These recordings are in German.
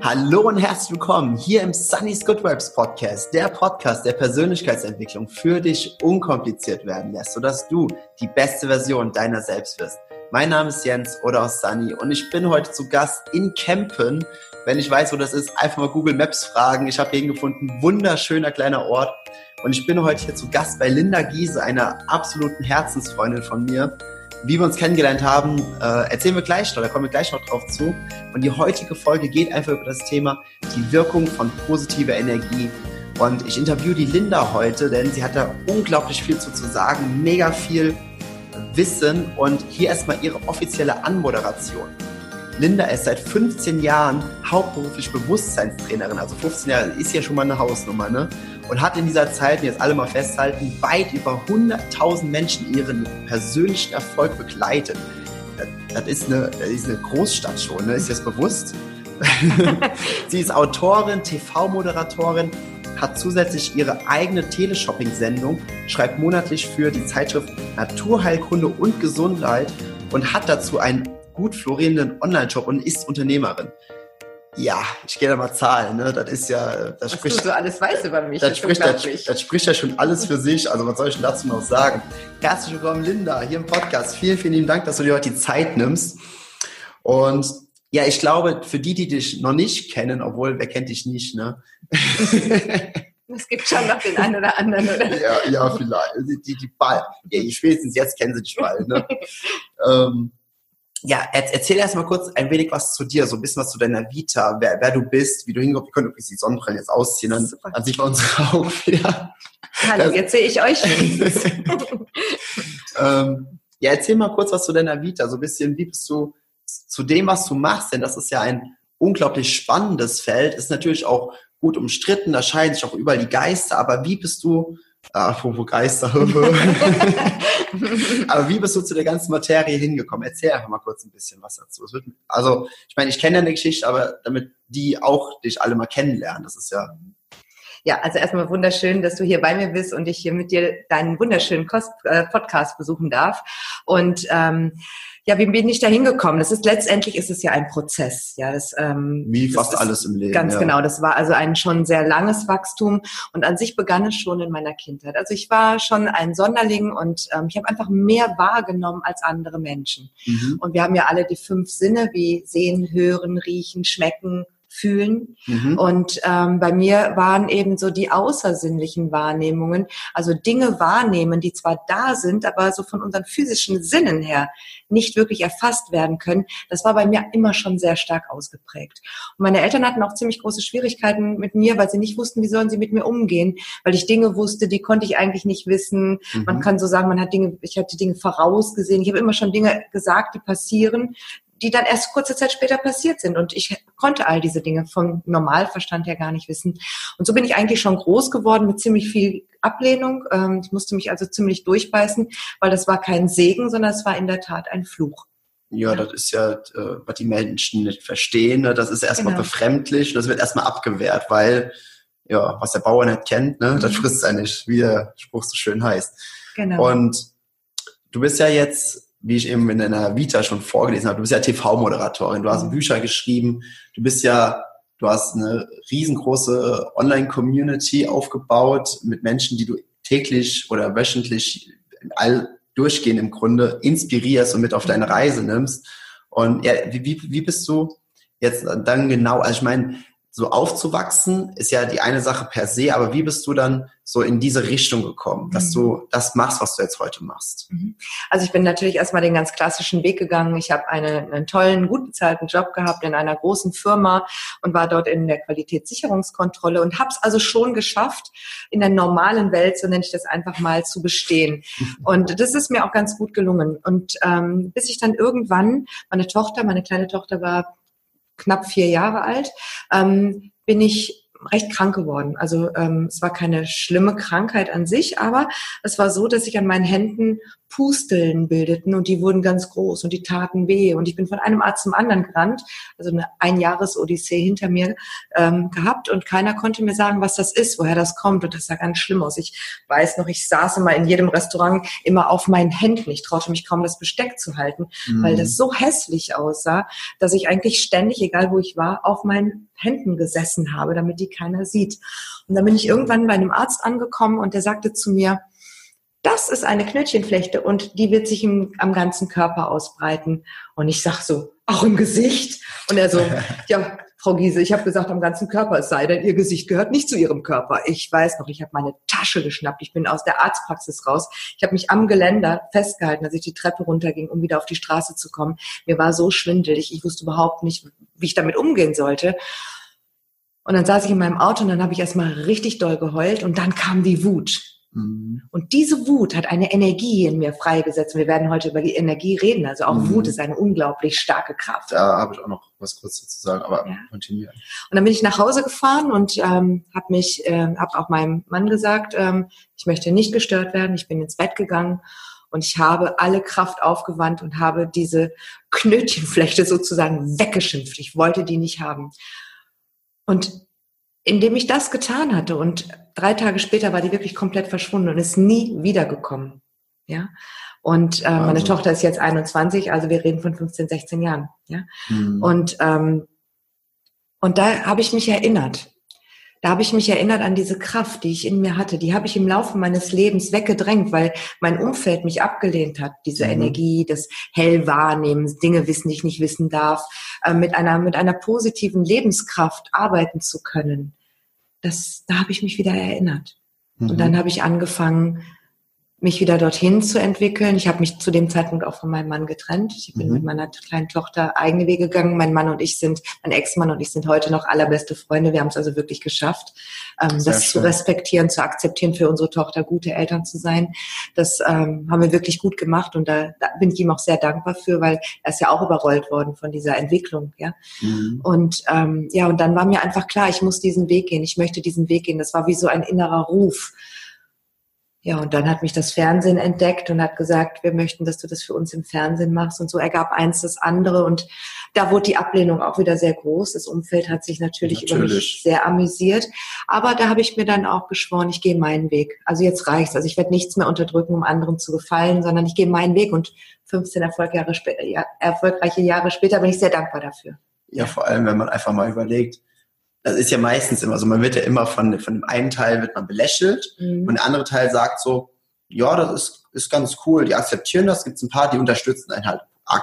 Hallo und herzlich willkommen hier im Sunny's Good Vibes Podcast, der Podcast der Persönlichkeitsentwicklung für dich unkompliziert werden lässt, sodass du die beste Version deiner selbst wirst. Mein Name ist Jens oder auch Sunny und ich bin heute zu Gast in Kempen. Wenn ich weiß, wo das ist, einfach mal Google Maps fragen. Ich habe hier gefunden, wunderschöner kleiner Ort. Und ich bin heute hier zu Gast bei Linda Giese, einer absoluten Herzensfreundin von mir. Wie wir uns kennengelernt haben, äh, erzählen wir gleich noch, da kommen wir gleich noch drauf zu. Und die heutige Folge geht einfach über das Thema die Wirkung von positiver Energie. Und ich interviewe die Linda heute, denn sie hat da unglaublich viel zu, zu sagen, mega viel Wissen und hier erstmal ihre offizielle Anmoderation. Linda ist seit 15 Jahren hauptberuflich Bewusstseinstrainerin, also 15 Jahre ist ja schon mal eine Hausnummer, ne? Und hat in dieser Zeit, jetzt alle mal festhalten, weit über 100.000 Menschen ihren persönlichen Erfolg begleitet. Das, ist, eine, das ist eine Großstadt schon, ne? ist das bewusst? Sie ist Autorin, TV-Moderatorin, hat zusätzlich ihre eigene Teleshopping-Sendung, schreibt monatlich für die Zeitschrift Naturheilkunde und Gesundheit und hat dazu einen gut florierenden Online-Shop und ist Unternehmerin. Ja, ich gehe da mal Zahlen, ne? Das ist ja, das was spricht. du so alles weißt über mich. Das, spricht, das, das, spricht ja schon alles für sich. Also was soll ich denn dazu noch sagen? Herzlich willkommen, Linda, hier im Podcast. Vielen, vielen lieben Dank, dass du dir heute die Zeit nimmst. Und ja, ich glaube, für die, die dich noch nicht kennen, obwohl wer kennt dich nicht, ne? Es gibt schon noch den einen oder anderen, oder? Ja, ja vielleicht. Die, die, die bald. Ja, spätestens jetzt kennen sie dich bald, ne? ähm, ja, erzähl erst mal kurz ein wenig was zu dir, so ein bisschen was zu deiner Vita, wer, wer du bist, wie du hinkommst. Wir können übrigens die Sonnenbrillen jetzt ausziehen, dann, dann sieht man unsere Augen wieder. Hallo, das, jetzt sehe ich euch ähm, ja, erzähl mal kurz was zu deiner Vita, so ein bisschen, wie bist du zu dem, was du machst, denn das ist ja ein unglaublich spannendes Feld, ist natürlich auch gut umstritten, da scheiden sich auch überall die Geister, aber wie bist du apropos Geister. Aber wie bist du zu der ganzen Materie hingekommen? Erzähl einfach mal kurz ein bisschen was dazu. also, ich meine, ich kenne deine Geschichte, aber damit die auch dich alle mal kennenlernen, das ist ja ja, also erstmal wunderschön, dass du hier bei mir bist und ich hier mit dir deinen wunderschönen Kost, äh, Podcast besuchen darf. Und ähm, ja, wie bin ich da hingekommen? Das ist letztendlich ist es ja ein Prozess. Ja, das, ähm, wie fast alles im Leben. Ganz ja. genau. Das war also ein schon sehr langes Wachstum und an sich begann es schon in meiner Kindheit. Also ich war schon ein Sonderling und ähm, ich habe einfach mehr wahrgenommen als andere Menschen. Mhm. Und wir haben ja alle die fünf Sinne wie sehen, hören, riechen, schmecken, fühlen. Mhm. Und ähm, bei mir waren eben so die außersinnlichen Wahrnehmungen, also Dinge wahrnehmen, die zwar da sind, aber so von unseren physischen Sinnen her nicht wirklich erfasst werden können. Das war bei mir immer schon sehr stark ausgeprägt. Und meine Eltern hatten auch ziemlich große Schwierigkeiten mit mir, weil sie nicht wussten, wie sollen sie mit mir umgehen, weil ich Dinge wusste, die konnte ich eigentlich nicht wissen. Mhm. Man kann so sagen, man hat Dinge, ich hatte Dinge vorausgesehen. Ich habe immer schon Dinge gesagt, die passieren, die dann erst kurze Zeit später passiert sind. Und ich konnte all diese Dinge vom Normalverstand her gar nicht wissen. Und so bin ich eigentlich schon groß geworden mit ziemlich viel Ablehnung. Ähm, ich musste mich also ziemlich durchbeißen, weil das war kein Segen, sondern es war in der Tat ein Fluch. Ja, das ist ja, äh, was die Menschen nicht verstehen. Ne? Das ist erstmal genau. befremdlich und das wird erstmal abgewehrt, weil, ja, was der Bauer nicht kennt, ne, das mhm. frisst er nicht, wie der Spruch so schön heißt. Genau. Und du bist ja jetzt wie ich eben in deiner Vita schon vorgelesen habe, du bist ja TV-Moderatorin, du hast mhm. Bücher geschrieben, du bist ja, du hast eine riesengroße Online-Community aufgebaut mit Menschen, die du täglich oder wöchentlich all durchgehend im Grunde inspirierst und mit auf deine Reise nimmst. Und ja, wie, wie, wie bist du jetzt dann genau, also ich meine, so aufzuwachsen, ist ja die eine Sache per se, aber wie bist du dann so in diese Richtung gekommen, dass mhm. du das machst, was du jetzt heute machst? Mhm. Also ich bin natürlich erstmal den ganz klassischen Weg gegangen. Ich habe eine, einen tollen, gut bezahlten Job gehabt in einer großen Firma und war dort in der Qualitätssicherungskontrolle und habe es also schon geschafft, in der normalen Welt, so nenne ich das einfach mal, zu bestehen. Und das ist mir auch ganz gut gelungen. Und ähm, bis ich dann irgendwann, meine Tochter, meine kleine Tochter war knapp vier Jahre alt, ähm, bin ich recht krank geworden. Also ähm, es war keine schlimme Krankheit an sich, aber es war so, dass ich an meinen Händen Pusteln bildeten und die wurden ganz groß und die taten weh. Und ich bin von einem Arzt zum anderen gerannt, also eine Einjahres-Odyssee hinter mir ähm, gehabt und keiner konnte mir sagen, was das ist, woher das kommt. Und das sah ganz schlimm aus. Ich weiß noch, ich saß immer in jedem Restaurant immer auf meinen Händen. Ich traute mich kaum, das Besteck zu halten, mhm. weil das so hässlich aussah, dass ich eigentlich ständig, egal wo ich war, auf meinen Händen gesessen habe, damit die keiner sieht. Und dann bin ich irgendwann bei einem Arzt angekommen und der sagte zu mir, das ist eine Knötchenflechte und die wird sich im, am ganzen Körper ausbreiten. Und ich sag so, auch im Gesicht? Und er so, ja, Frau Giese, ich habe gesagt, am ganzen Körper, es sei denn, Ihr Gesicht gehört nicht zu Ihrem Körper. Ich weiß noch, ich habe meine Tasche geschnappt, ich bin aus der Arztpraxis raus. Ich habe mich am Geländer festgehalten, als ich die Treppe runterging, um wieder auf die Straße zu kommen. Mir war so schwindelig, ich wusste überhaupt nicht, wie ich damit umgehen sollte. Und dann saß ich in meinem Auto und dann habe ich erstmal richtig doll geheult und dann kam die Wut. Mhm. Und diese Wut hat eine Energie in mir freigesetzt. Wir werden heute über die Energie reden. Also auch mhm. Wut ist eine unglaublich starke Kraft. Da habe ich auch noch was kurz zu sagen, aber ja. kontinuieren. Und dann bin ich nach Hause gefahren und ähm, habe mich, äh, habe auch meinem Mann gesagt, ähm, ich möchte nicht gestört werden. Ich bin ins Bett gegangen und ich habe alle Kraft aufgewandt und habe diese Knötchenflechte sozusagen weggeschimpft. Ich wollte die nicht haben. Und indem ich das getan hatte und drei Tage später war die wirklich komplett verschwunden und ist nie wiedergekommen. Ja. Und äh, meine Tochter ist jetzt 21, also wir reden von 15, 16 Jahren. Ja. Mhm. Und ähm, und da habe ich mich erinnert. Da habe ich mich erinnert an diese Kraft, die ich in mir hatte. Die habe ich im Laufe meines Lebens weggedrängt, weil mein Umfeld mich abgelehnt hat. Diese mhm. Energie, das Hellwahrnehmen, Dinge wissen, die ich nicht wissen darf, äh, mit einer mit einer positiven Lebenskraft arbeiten zu können das, da habe ich mich wieder erinnert. Mhm. Und dann habe ich angefangen, mich wieder dorthin zu entwickeln. Ich habe mich zu dem Zeitpunkt auch von meinem Mann getrennt. Ich bin mhm. mit meiner kleinen Tochter eigene Wege gegangen. Mein Mann und ich sind, mein Ex-Mann und ich sind heute noch allerbeste Freunde. Wir haben es also wirklich geschafft, ähm, das schön. zu respektieren, zu akzeptieren, für unsere Tochter gute Eltern zu sein. Das ähm, haben wir wirklich gut gemacht und da, da bin ich ihm auch sehr dankbar für, weil er ist ja auch überrollt worden von dieser Entwicklung. Ja, mhm. und ähm, ja, und dann war mir einfach klar, ich muss diesen Weg gehen. Ich möchte diesen Weg gehen. Das war wie so ein innerer Ruf. Ja, und dann hat mich das Fernsehen entdeckt und hat gesagt, wir möchten, dass du das für uns im Fernsehen machst. Und so ergab eins das andere. Und da wurde die Ablehnung auch wieder sehr groß. Das Umfeld hat sich natürlich, natürlich. über mich sehr amüsiert. Aber da habe ich mir dann auch geschworen, ich gehe meinen Weg. Also jetzt reicht's. Also ich werde nichts mehr unterdrücken, um anderen zu gefallen, sondern ich gehe meinen Weg. Und 15 Erfolgjahre später, ja, erfolgreiche Jahre später bin ich sehr dankbar dafür. Ja, vor allem, wenn man einfach mal überlegt, das ist ja meistens immer so, man wird ja immer von, von dem einen Teil wird man belächelt mhm. und der andere Teil sagt so, ja, das ist, ist ganz cool, die akzeptieren das, gibt es ein paar, die unterstützen einen halt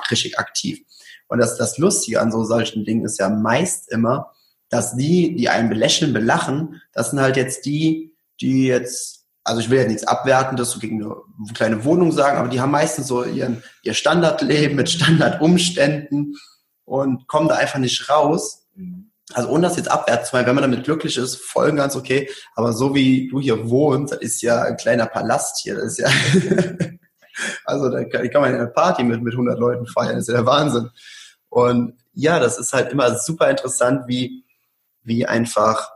richtig aktiv. Und das, das Lustige an so solchen Dingen ist ja meist immer, dass die, die einen belächeln, belachen, das sind halt jetzt die, die jetzt, also ich will ja nichts Abwertendes so gegen eine kleine Wohnung sagen, aber die haben meistens so ihren, ihr Standardleben mit Standardumständen und kommen da einfach nicht raus. Mhm also ohne das jetzt abwerten zu meinen, wenn man damit glücklich ist, voll ganz okay. Aber so wie du hier wohnst, das ist ja ein kleiner Palast hier. Das ist ja, also da kann, kann man ja eine Party mit, mit 100 Leuten feiern. Das ist ja der Wahnsinn. Und ja, das ist halt immer super interessant, wie, wie einfach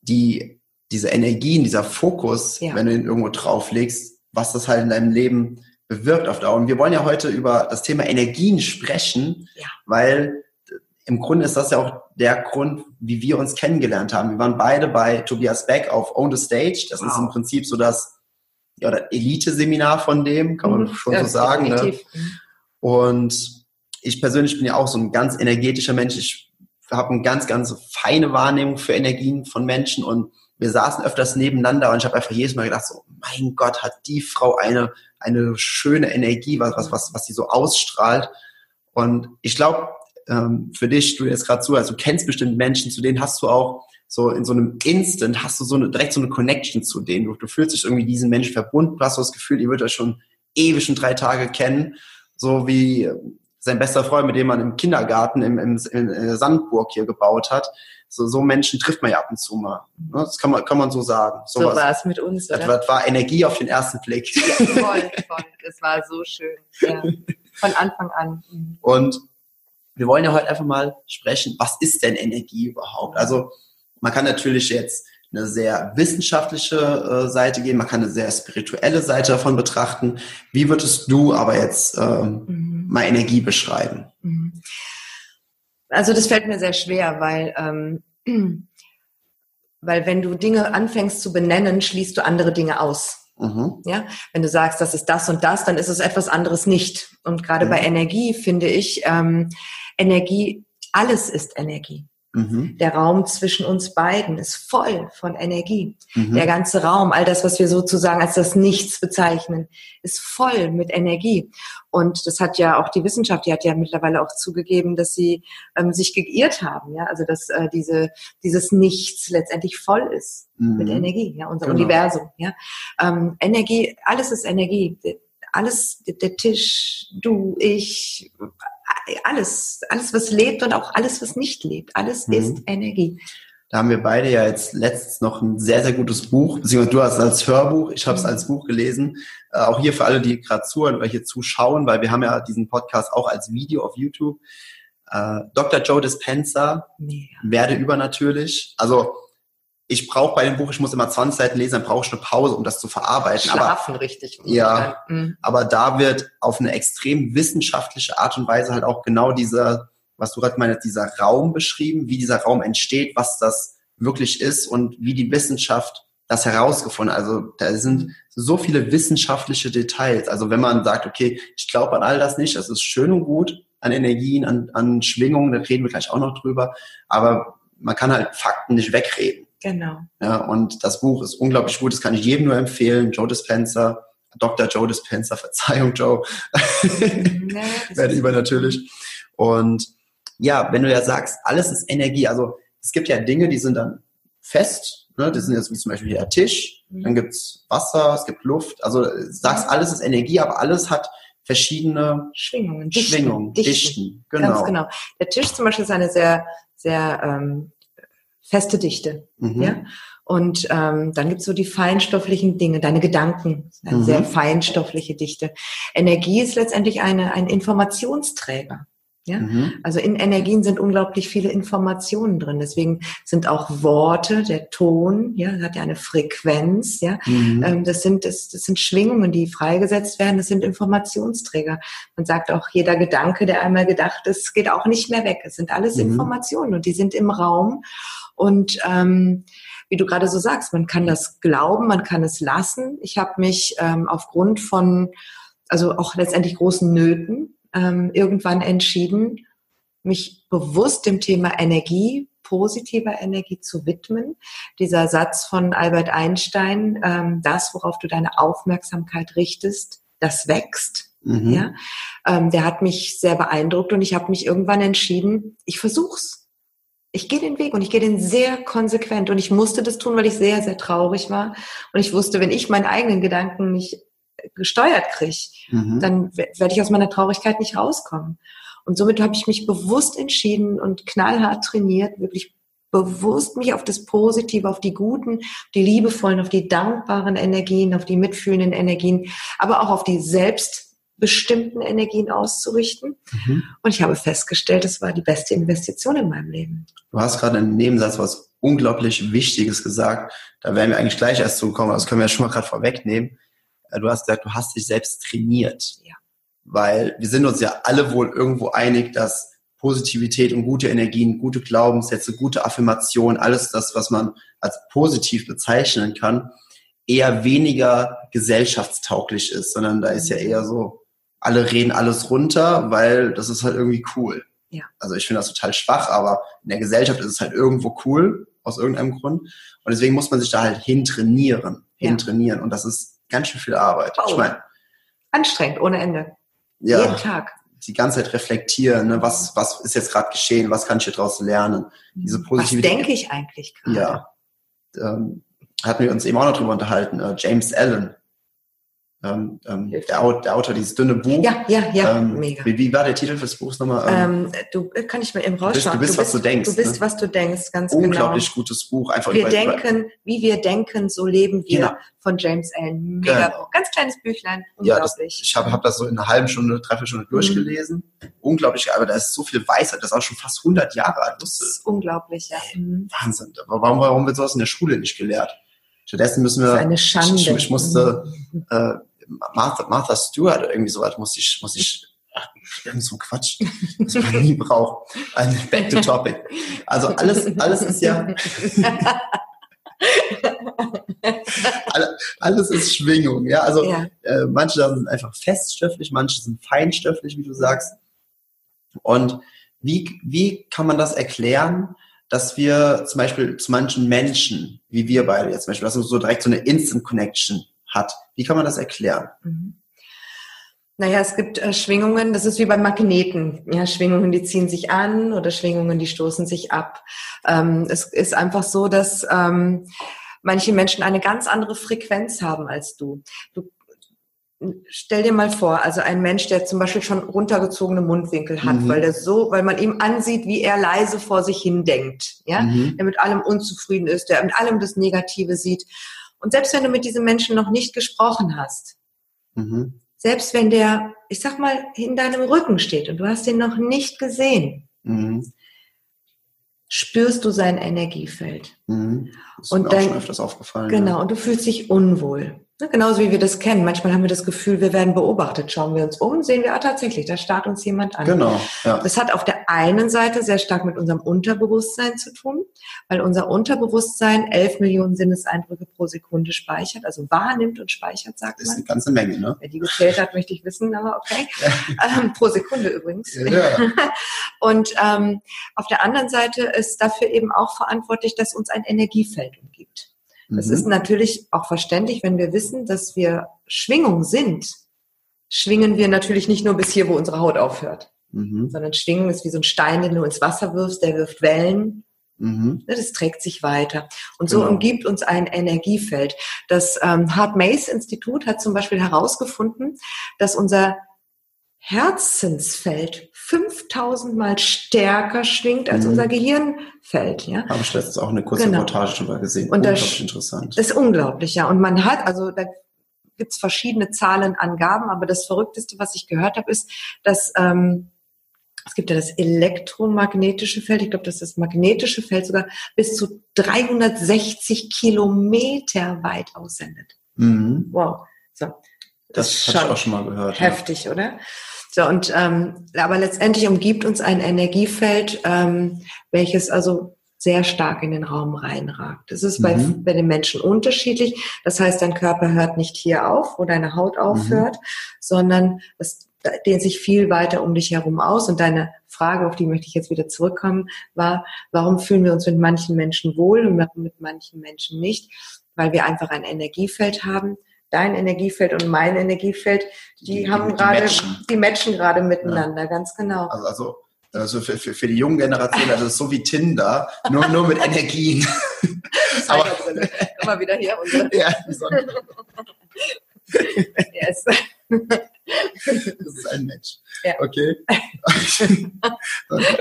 die, diese Energien, dieser Fokus, ja. wenn du ihn irgendwo drauflegst, was das halt in deinem Leben bewirkt auf Dauer. Und wir wollen ja heute über das Thema Energien sprechen, ja. weil im Grunde ist das ja auch der Grund, wie wir uns kennengelernt haben. Wir waren beide bei Tobias Beck auf Own the Stage. Das wow. ist im Prinzip so das ja, Elite-Seminar von dem, kann man mhm. schon ja, so sagen. Ne? Und ich persönlich bin ja auch so ein ganz energetischer Mensch. Ich habe eine ganz, ganz feine Wahrnehmung für Energien von Menschen und wir saßen öfters nebeneinander und ich habe einfach jedes Mal gedacht, so, mein Gott, hat die Frau eine, eine schöne Energie, was, was, was, was sie so ausstrahlt. Und ich glaube, ähm, für dich, du jetzt gerade zu, also du kennst bestimmt Menschen, zu denen hast du auch so in so einem Instant hast du so eine, direkt so eine Connection zu denen. Du, du fühlst dich irgendwie diesen Menschen verbunden, du hast so das Gefühl, ihr würdet euch schon ewig schon drei Tage kennen, so wie sein bester Freund, mit dem man im Kindergarten im, im, in Sandburg hier gebaut hat. So, so Menschen trifft man ja ab und zu mal. Ne? Das kann man, kann man so sagen. So, so war es mit uns. Oder? Das, war Energie auf den ersten Blick. Ja, voll, voll. Das war so schön. Ja. Von Anfang an. Mhm. Und wir wollen ja heute einfach mal sprechen, was ist denn Energie überhaupt? Also man kann natürlich jetzt eine sehr wissenschaftliche äh, Seite gehen, man kann eine sehr spirituelle Seite davon betrachten. Wie würdest du aber jetzt ähm, mhm. mal Energie beschreiben? Mhm. Also das fällt mir sehr schwer, weil ähm, weil wenn du Dinge anfängst zu benennen, schließt du andere Dinge aus. Mhm. Ja, wenn du sagst, das ist das und das, dann ist es etwas anderes nicht. Und gerade mhm. bei Energie finde ich, ähm, Energie, alles ist Energie. Mhm. Der Raum zwischen uns beiden ist voll von Energie. Mhm. Der ganze Raum, all das, was wir sozusagen als das Nichts bezeichnen, ist voll mit Energie. Und das hat ja auch die Wissenschaft, die hat ja mittlerweile auch zugegeben, dass sie ähm, sich geirrt haben, ja, also dass äh, diese dieses Nichts letztendlich voll ist mhm. mit Energie, ja, unser genau. Universum, ja. Ähm, Energie, alles ist Energie. Alles, der Tisch, du, ich, alles, alles, was lebt und auch alles, was nicht lebt. Alles mhm. ist Energie. Da haben wir beide ja jetzt letztens noch ein sehr, sehr gutes Buch, beziehungsweise du hast es als Hörbuch, ich habe es mhm. als Buch gelesen. Äh, auch hier für alle, die gerade zuhören oder hier zuschauen, weil wir haben ja diesen Podcast auch als Video auf YouTube. Äh, Dr. Joe Dispenza, ja. werde übernatürlich. Also ich brauche bei dem Buch, ich muss immer 20 Seiten lesen, dann brauche ich eine Pause, um das zu verarbeiten. Schlafen aber, richtig. Ja, mhm. aber da wird auf eine extrem wissenschaftliche Art und Weise halt auch genau dieser, was du gerade meinst, dieser Raum beschrieben, wie dieser Raum entsteht, was das wirklich ist und wie die Wissenschaft das herausgefunden. Also da sind so viele wissenschaftliche Details. Also wenn man sagt, okay, ich glaube an all das nicht, das ist schön und gut, an Energien, an, an Schwingungen, da reden wir gleich auch noch drüber, aber man kann halt Fakten nicht wegreden. Genau. Ja, und das Buch ist unglaublich gut, das kann ich jedem nur empfehlen. Joe Dispenza, Dr. Joe Dispenza, Verzeihung, Joe. Nee, Werde über natürlich. Und ja, wenn du ja sagst, alles ist Energie, also es gibt ja Dinge, die sind dann fest, ne? das sind jetzt wie zum Beispiel der Tisch, mhm. dann gibt's Wasser, es gibt Luft, also sagst, alles ist Energie, aber alles hat verschiedene Schwingungen, Schwingungen, Dichten, Dichten. Genau. Ganz genau. Der Tisch zum Beispiel ist eine sehr, sehr ähm, feste Dichte. Mhm. Ja? Und ähm, dann gibt's so die feinstofflichen Dinge, deine Gedanken, eine mhm. sehr feinstoffliche Dichte. Energie ist letztendlich eine, ein Informationsträger. Ja? Mhm. Also in Energien sind unglaublich viele Informationen drin. Deswegen sind auch Worte, der Ton, ja, hat ja eine Frequenz, ja. Mhm. Ähm, das sind, das, das sind Schwingungen, die freigesetzt werden. Das sind Informationsträger. Man sagt auch, jeder Gedanke, der einmal gedacht ist, geht auch nicht mehr weg. Es sind alles mhm. Informationen und die sind im Raum. Und ähm, wie du gerade so sagst, man kann das glauben, man kann es lassen. Ich habe mich ähm, aufgrund von, also auch letztendlich großen Nöten, ähm, irgendwann entschieden, mich bewusst dem Thema Energie, positiver Energie zu widmen. Dieser Satz von Albert Einstein, ähm, das, worauf du deine Aufmerksamkeit richtest, das wächst. Mhm. Ja, ähm, der hat mich sehr beeindruckt und ich habe mich irgendwann entschieden, ich versuch's ich gehe den Weg und ich gehe den sehr konsequent und ich musste das tun, weil ich sehr, sehr traurig war und ich wusste, wenn ich meinen eigenen Gedanken nicht gesteuert kriege, mhm. dann werde ich aus meiner Traurigkeit nicht rauskommen. Und somit habe ich mich bewusst entschieden und knallhart trainiert, wirklich bewusst mich auf das Positive, auf die guten, die liebevollen, auf die dankbaren Energien, auf die mitfühlenden Energien, aber auch auf die selbst bestimmten Energien auszurichten. Mhm. Und ich habe festgestellt, es war die beste Investition in meinem Leben. Du hast gerade im Nebensatz was unglaublich Wichtiges gesagt. Da werden wir eigentlich gleich erst zukommen, das können wir ja schon mal gerade vorwegnehmen. Äh, du hast gesagt, du hast dich selbst trainiert. Ja. Weil wir sind uns ja alle wohl irgendwo einig, dass Positivität und gute Energien, gute Glaubenssätze, gute Affirmation, alles das, was man als positiv bezeichnen kann, eher weniger gesellschaftstauglich ist, sondern da ist ja eher so, alle reden alles runter, weil das ist halt irgendwie cool. Ja. Also ich finde das total schwach, aber in der Gesellschaft ist es halt irgendwo cool, aus irgendeinem Grund. Und deswegen muss man sich da halt hintrainieren, ja. hintrainieren. Und das ist ganz schön viel Arbeit. Oh. Ich meine. Anstrengend, ohne Ende. Ja, Jeden Tag. Die ganze Zeit reflektieren, ne? was, was ist jetzt gerade geschehen, was kann ich hier draus lernen? Diese Positivität. Was denke ich eigentlich gerade? Ja. Ähm, hatten wir uns eben auch noch drüber unterhalten. Äh, James Allen, ähm, ähm, der, der, Autor, dieses dünne Buch. Ja, ja, ja, ähm, mega. Wie, wie, war der Titel des Buchs nochmal? Ähm, ähm du äh, kann ich mal eben rausschauen. Du bist, du bist, was du denkst. Du bist, ne? was du denkst, ganz Unglaublich genau. Unglaublich gutes Buch. Einfach wir denken, wie wir denken, so leben wir. Genau. Von James Allen. Mega genau. Ganz kleines Büchlein. Ja, das, ich habe hab das so in einer halben Stunde, dreiviertel Stunde mhm. durchgelesen. Unglaublich, aber da ist so viel Weisheit. Das ist auch schon fast 100 Jahre alt. Das ist unglaublich, ja. Mhm. Wahnsinn. Warum, warum wird sowas in der Schule nicht gelehrt? Stattdessen müssen wir. Das ist eine Schande. Ich, ich musste mhm. äh, Martha, Martha Stewart oder irgendwie sowas muss ich, muss ich, irgend so Quatsch, was man nie braucht. Back to topic. Also alles, alles ist ja, alles ist Schwingung, ja. Also ja. Äh, manche sind einfach feststofflich, manche sind feinstofflich, wie du sagst. Und wie, wie kann man das erklären, dass wir zum Beispiel zu manchen Menschen, wie wir beide jetzt zum Beispiel, dass wir so direkt so eine Instant Connection hat. Wie kann man das erklären? Mhm. Naja, es gibt äh, Schwingungen, das ist wie bei Magneten. Ja, Schwingungen, die ziehen sich an oder Schwingungen, die stoßen sich ab. Ähm, es ist einfach so, dass ähm, manche Menschen eine ganz andere Frequenz haben als du. Du stell dir mal vor, also ein Mensch, der zum Beispiel schon runtergezogene Mundwinkel hat, mhm. weil der so, weil man ihm ansieht, wie er leise vor sich hin denkt, ja, mhm. der mit allem unzufrieden ist, der mit allem das Negative sieht. Und selbst wenn du mit diesem Menschen noch nicht gesprochen hast, mhm. selbst wenn der, ich sag mal, in deinem Rücken steht und du hast ihn noch nicht gesehen, mhm. spürst du sein Energiefeld. Mhm. Das ist und mir dann, auch schon öfters aufgefallen. Genau, ja. und du fühlst dich unwohl. Ne, genauso wie wir das kennen. Manchmal haben wir das Gefühl, wir werden beobachtet. Schauen wir uns um, sehen wir, ah, tatsächlich, da starrt uns jemand an. Genau. Ja. Das hat auf der einen Seite sehr stark mit unserem Unterbewusstsein zu tun, weil unser Unterbewusstsein elf Millionen Sinneseindrücke pro Sekunde speichert, also wahrnimmt und speichert, sagt man. Das ist eine ganze Menge, ne? Wer die gezählt hat, möchte ich wissen, aber okay. Ähm, pro Sekunde übrigens. Ja. und ähm, auf der anderen Seite ist dafür eben auch verantwortlich, dass uns ein Energiefeld umgibt. Das mhm. ist natürlich auch verständlich, wenn wir wissen, dass wir Schwingung sind. Schwingen wir natürlich nicht nur bis hier, wo unsere Haut aufhört, mhm. sondern Schwingen ist wie so ein Stein, den du ins Wasser wirfst, der wirft Wellen. Mhm. Das trägt sich weiter. Und so genau. umgibt uns ein Energiefeld. Das ähm, Hart Mace Institut hat zum Beispiel herausgefunden, dass unser Herzensfeld 5000 mal stärker schwingt als mhm. unser Gehirnfeld. Ja? Habe ich letztens auch eine kurze genau. Reportage drüber gesehen. Und unglaublich das, interessant. Das ist unglaublich, ja. Und man hat, also da gibt's verschiedene Zahlenangaben, aber das Verrückteste, was ich gehört habe, ist, dass ähm, es gibt ja das elektromagnetische Feld, ich glaube, dass das magnetische Feld sogar bis zu 360 Kilometer weit aussendet. Mhm. Wow. So. Das, das habe ich auch schon mal gehört. Heftig, ja. oder? So, und ähm, aber letztendlich umgibt uns ein Energiefeld, ähm, welches also sehr stark in den Raum reinragt. Das ist bei, mhm. bei den Menschen unterschiedlich. Das heißt, dein Körper hört nicht hier auf, wo deine Haut mhm. aufhört, mhm. sondern es dehnt sich viel weiter um dich herum aus. Und deine Frage, auf die möchte ich jetzt wieder zurückkommen, war, warum fühlen wir uns mit manchen Menschen wohl und mit manchen Menschen nicht? Weil wir einfach ein Energiefeld haben, dein Energiefeld und mein Energiefeld, die, die haben gerade, die matchen gerade miteinander, ja. ganz genau. Also, also, also für, für, für die junge Generation, also so wie Tinder, nur, nur mit Energien. Aber, Immer wieder hier. Unsere. Ja, yes. Das ist ein Match. Ja. Okay. das ist ein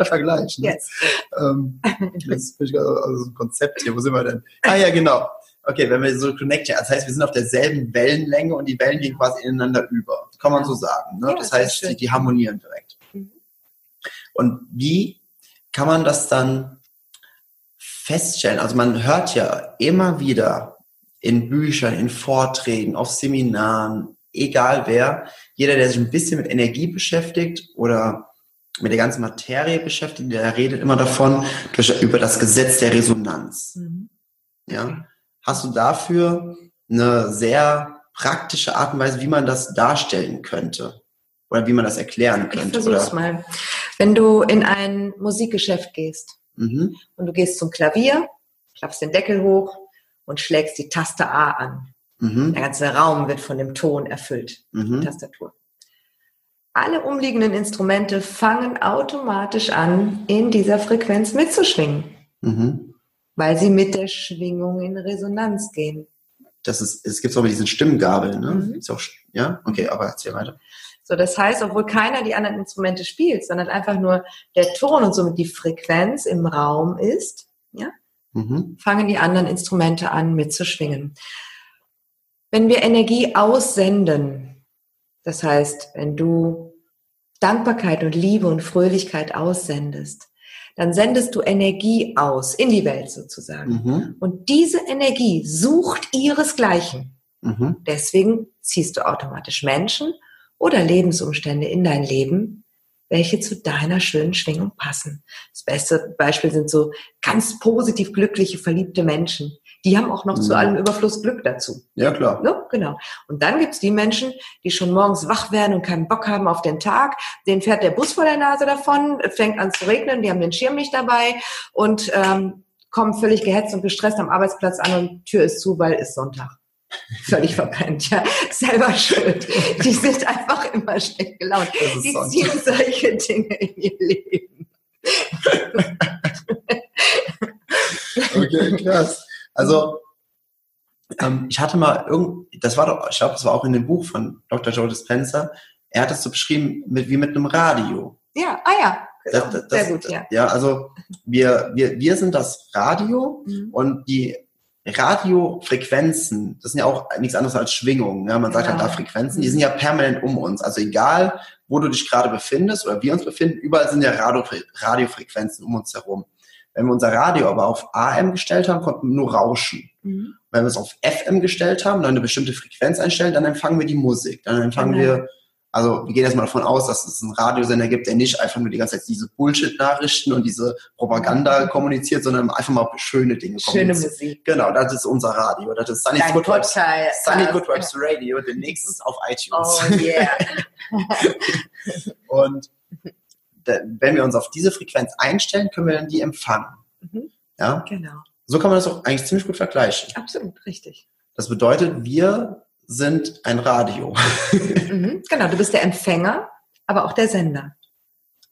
Vergleich. Ne? Yes. Ähm, ich gerade also ein Konzept hier. Wo sind wir denn? Ah ja, genau okay, wenn wir so connecten, das heißt, wir sind auf derselben Wellenlänge und die Wellen gehen quasi ineinander über. Kann man so sagen. Ne? Ja, das, heißt, die, die, harmonieren direkt. Mhm. Und wie kann man das dann feststellen? Also man hört ja immer wieder in Büchern, in Vorträgen, auf Seminaren, egal wer, jeder, der sich ein bisschen mit Energie beschäftigt oder mit der ganzen Materie beschäftigt, der redet immer davon, durch, über das Gesetz der Resonanz. Mhm. Ja. Hast du dafür eine sehr praktische Art und Weise, wie man das darstellen könnte? Oder wie man das erklären könnte? Ich versuch's oder? mal. Wenn du in ein Musikgeschäft gehst mhm. und du gehst zum Klavier, klappst den Deckel hoch und schlägst die Taste A an. Mhm. Der ganze Raum wird von dem Ton erfüllt, mhm. die Tastatur. Alle umliegenden Instrumente fangen automatisch an, in dieser Frequenz mitzuschwingen. Mhm weil sie mit der Schwingung in Resonanz gehen. das ist, es gibt auch mit diesen Stimmgabeln, ne? Mhm. Ist auch, ja, okay, aber erzähl weiter. So, das heißt, obwohl keiner die anderen Instrumente spielt, sondern einfach nur der Ton und somit die Frequenz im Raum ist, ja, mhm. fangen die anderen Instrumente an mitzuschwingen. Wenn wir Energie aussenden, das heißt, wenn du Dankbarkeit und Liebe und Fröhlichkeit aussendest, dann sendest du Energie aus in die Welt sozusagen. Mhm. Und diese Energie sucht ihresgleichen. Mhm. Deswegen ziehst du automatisch Menschen oder Lebensumstände in dein Leben, welche zu deiner schönen Schwingung passen. Das beste Beispiel sind so ganz positiv glückliche, verliebte Menschen. Die haben auch noch mhm. zu allem Überfluss Glück dazu. Ja, klar. Ne? Genau. Und dann gibt's die Menschen, die schon morgens wach werden und keinen Bock haben auf den Tag. Den fährt der Bus vor der Nase davon, fängt an zu regnen, die haben den Schirm nicht dabei und ähm, kommen völlig gehetzt und gestresst am Arbeitsplatz an und Tür ist zu, weil ist Sonntag. Völlig verpennt, ja. Selber schuld. Die sind einfach immer schlecht gelaunt. Die ziehen solche Dinge in ihr Leben. okay, krass. Also, ähm, ich hatte mal irgend, das war doch, ich glaube, das war auch in dem Buch von Dr. Joe Dispenza. Er hat es so beschrieben mit, wie mit einem Radio. Ja, ah ja. Das, das, Sehr gut, ja. Ja, also wir, wir, wir sind das Radio mhm. und die Radiofrequenzen, das sind ja auch nichts anderes als Schwingungen. Ja? Man sagt halt da Frequenzen, die sind ja permanent um uns. Also egal, wo du dich gerade befindest oder wir uns befinden, überall sind ja Radio, Radiofrequenzen um uns herum. Wenn wir unser Radio aber auf AM gestellt haben, konnten wir nur rauschen. Mhm. Wenn wir es auf FM gestellt haben, dann eine bestimmte Frequenz einstellen, dann empfangen wir die Musik. Dann empfangen genau. wir, also wir gehen erstmal davon aus, dass es einen Radiosender gibt, der nicht einfach nur die ganze Zeit diese Bullshit-Nachrichten und diese Propaganda mhm. kommuniziert, sondern einfach mal schöne Dinge Schöne Musik. Genau, das ist unser Radio. Das ist Sunny Good Vibes, Sunny Good Vibes Radio, demnächst auf iTunes. Oh yeah. und wenn wir uns auf diese Frequenz einstellen, können wir dann die empfangen. Mhm. Ja? Genau. So kann man das auch eigentlich ziemlich gut vergleichen. Absolut, richtig. Das bedeutet, wir sind ein Radio. Mhm, genau, du bist der Empfänger, aber auch der Sender.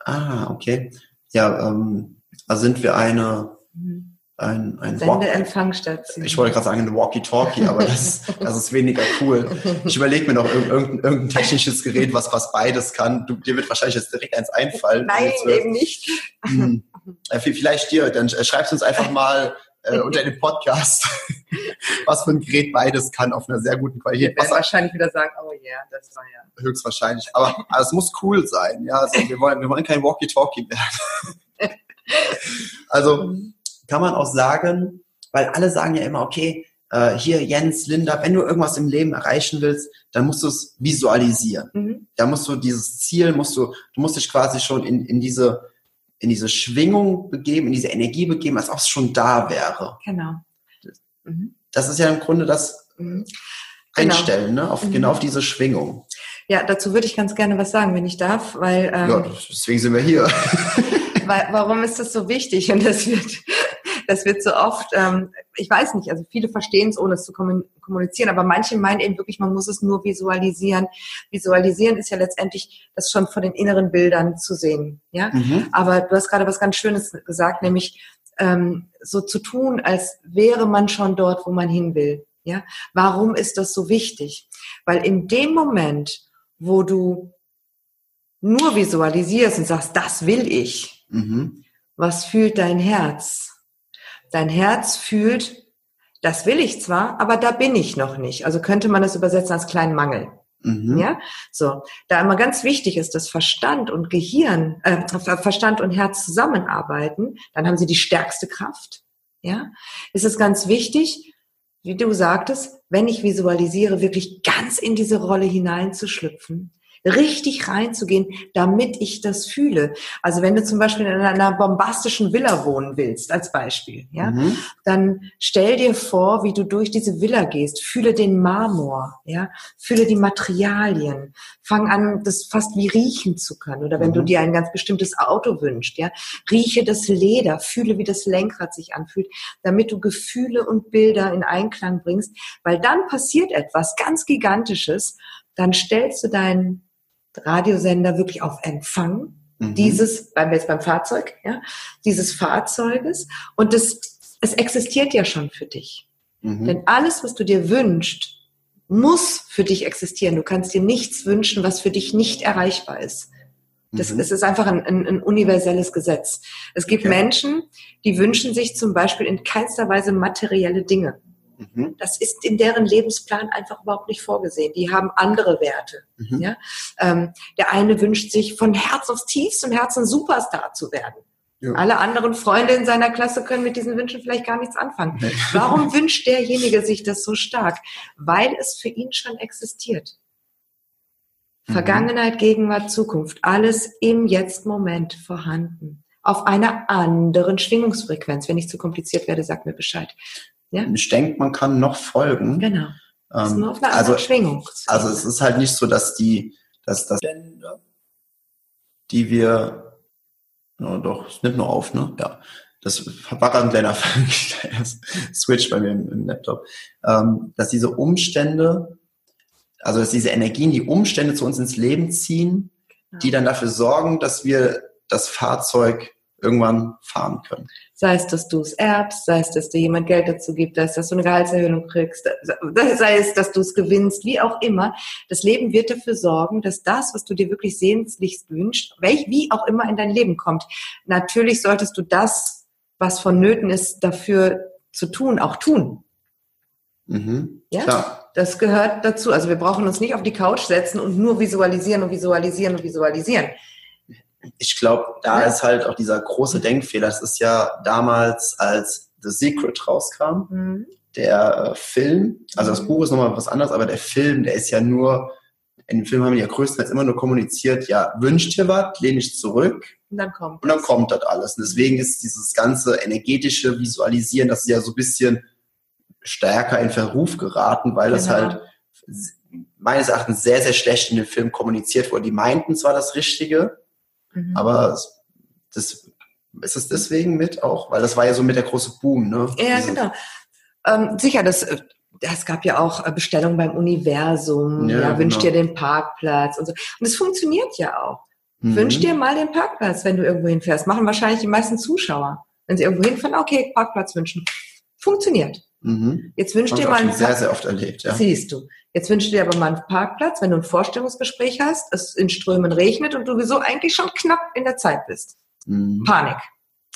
Ah, okay. Ja, ähm, also sind wir eine, mhm ein, ein Sendeempfangsstation. Ich wollte gerade sagen, ein Walkie-Talkie, aber das, das ist weniger cool. Ich überlege mir noch irgendein, irgendein technisches Gerät, was, was beides kann. Du, dir wird wahrscheinlich jetzt direkt eins einfallen. Nein, eben nicht. Hm. Vielleicht dir, dann schreibst du uns einfach mal äh, unter dem Podcast, was für ein Gerät beides kann auf einer sehr guten Qualität. Ich werde wahrscheinlich wieder sagen, oh ja, yeah, das war ja. Höchstwahrscheinlich. Aber, aber es muss cool sein. Ja, also wir wollen, wir wollen kein Walkie-Talkie werden. also, mhm kann man auch sagen, weil alle sagen ja immer, okay, äh, hier Jens, Linda, wenn du irgendwas im Leben erreichen willst, dann musst du es visualisieren. Mhm. Da musst du dieses Ziel, musst du, du musst dich quasi schon in, in diese in diese Schwingung begeben, in diese Energie begeben, als ob es schon da wäre. Genau. Mhm. Das ist ja im Grunde das mhm. Einstellen, genau. ne? auf, mhm. genau auf diese Schwingung. Ja, dazu würde ich ganz gerne was sagen, wenn ich darf, weil ähm, ja, deswegen sind wir hier. weil, warum ist das so wichtig? Und das wird das wird so oft, ähm, ich weiß nicht, also viele verstehen es, ohne es zu kommunizieren, aber manche meinen eben wirklich, man muss es nur visualisieren. Visualisieren ist ja letztendlich das schon von den inneren Bildern zu sehen. Ja, mhm. aber du hast gerade was ganz Schönes gesagt, nämlich ähm, so zu tun, als wäre man schon dort, wo man hin will. Ja, warum ist das so wichtig? Weil in dem Moment, wo du nur visualisierst und sagst, das will ich, mhm. was fühlt dein Herz? Dein Herz fühlt, das will ich zwar, aber da bin ich noch nicht. Also könnte man das übersetzen als kleinen Mangel. Mhm. Ja, so. Da immer ganz wichtig ist, dass Verstand und Gehirn, äh, Verstand und Herz zusammenarbeiten, dann haben sie die stärkste Kraft. Ja, ist es ganz wichtig, wie du sagtest, wenn ich visualisiere, wirklich ganz in diese Rolle hineinzuschlüpfen, richtig reinzugehen, damit ich das fühle. Also wenn du zum Beispiel in einer bombastischen Villa wohnen willst, als Beispiel, ja, mhm. dann stell dir vor, wie du durch diese Villa gehst, fühle den Marmor, ja, fühle die Materialien, fang an, das fast wie riechen zu können. Oder wenn mhm. du dir ein ganz bestimmtes Auto wünschst, ja, rieche das Leder, fühle, wie das Lenkrad sich anfühlt, damit du Gefühle und Bilder in Einklang bringst, weil dann passiert etwas ganz Gigantisches, dann stellst du deinen Radiosender wirklich auf Empfang mhm. dieses, beim jetzt beim Fahrzeug, ja, dieses Fahrzeuges und das, es existiert ja schon für dich. Mhm. Denn alles, was du dir wünschst, muss für dich existieren. Du kannst dir nichts wünschen, was für dich nicht erreichbar ist. Das, mhm. Es ist einfach ein, ein, ein, universelles Gesetz. Es gibt okay. Menschen, die wünschen sich zum Beispiel in keinster Weise materielle Dinge. Mhm. Das ist in deren Lebensplan einfach überhaupt nicht vorgesehen. Die haben andere Werte. Mhm. Ja? Ähm, der eine wünscht sich von Herz aufs tiefstem Herzen Superstar zu werden. Ja. Alle anderen Freunde in seiner Klasse können mit diesen Wünschen vielleicht gar nichts anfangen. Nee. Warum wünscht derjenige sich das so stark? Weil es für ihn schon existiert. Mhm. Vergangenheit, Gegenwart, Zukunft, alles im Jetzt-Moment vorhanden. Auf einer anderen Schwingungsfrequenz. Wenn ich zu kompliziert werde, sag mir Bescheid. Ja? Ich denke, man kann noch folgen. Genau. Nur auf einer ähm, also, Schwingung. Also es ist halt nicht so, dass die, dass das, die wir, no, doch, es nimmt nur auf, ne? Ja. Das war gerade ein kleiner Switch bei mir im, im Laptop. Ähm, dass diese Umstände, also dass diese Energien, die Umstände zu uns ins Leben ziehen, genau. die dann dafür sorgen, dass wir das Fahrzeug irgendwann fahren können. Sei es, dass du es erbst, sei es, dass dir jemand Geld dazu gibt, sei es, dass du eine Gehaltserhöhung kriegst, sei es, dass du es gewinnst, wie auch immer. Das Leben wird dafür sorgen, dass das, was du dir wirklich sehnlichst wünschst, welch, wie auch immer in dein Leben kommt. Natürlich solltest du das, was vonnöten ist, dafür zu tun, auch tun. Mhm, ja? Klar. Das gehört dazu. Also wir brauchen uns nicht auf die Couch setzen und nur visualisieren und visualisieren und visualisieren ich glaube, da ja. ist halt auch dieser große Denkfehler. Das ist ja damals, als The Secret rauskam, mhm. der äh, Film, also das Buch ist nochmal was anderes, aber der Film, der ist ja nur, in dem Film haben die ja größtenteils immer nur kommuniziert, ja, wünscht dir was, lehne ich zurück. Und dann kommt Und dann das. kommt das alles. Und deswegen ist dieses ganze energetische Visualisieren, das ist ja so ein bisschen stärker in Verruf geraten, weil genau. das halt meines Erachtens sehr, sehr schlecht in dem Film kommuniziert wurde. Die meinten zwar das Richtige, Mhm. Aber das, ist es deswegen mit auch? Weil das war ja so mit der große Boom, ne? Ja, Diese, genau. Ähm, sicher, das, äh, es gab ja auch äh, Bestellungen beim Universum, ja, ja wünsch genau. dir den Parkplatz und so. Und es funktioniert ja auch. Mhm. Wünsch dir mal den Parkplatz, wenn du irgendwo hinfährst. Machen wahrscheinlich die meisten Zuschauer. Wenn sie irgendwo hinfahren, okay, Parkplatz wünschen. Funktioniert. Mhm. Jetzt wünsch dir mal einen sehr, sehr oft erlebt, ja. Siehst du. Jetzt wünschst du dir aber mal einen Parkplatz, wenn du ein Vorstellungsgespräch hast, es in Strömen regnet und du sowieso eigentlich schon knapp in der Zeit bist. Mhm. Panik.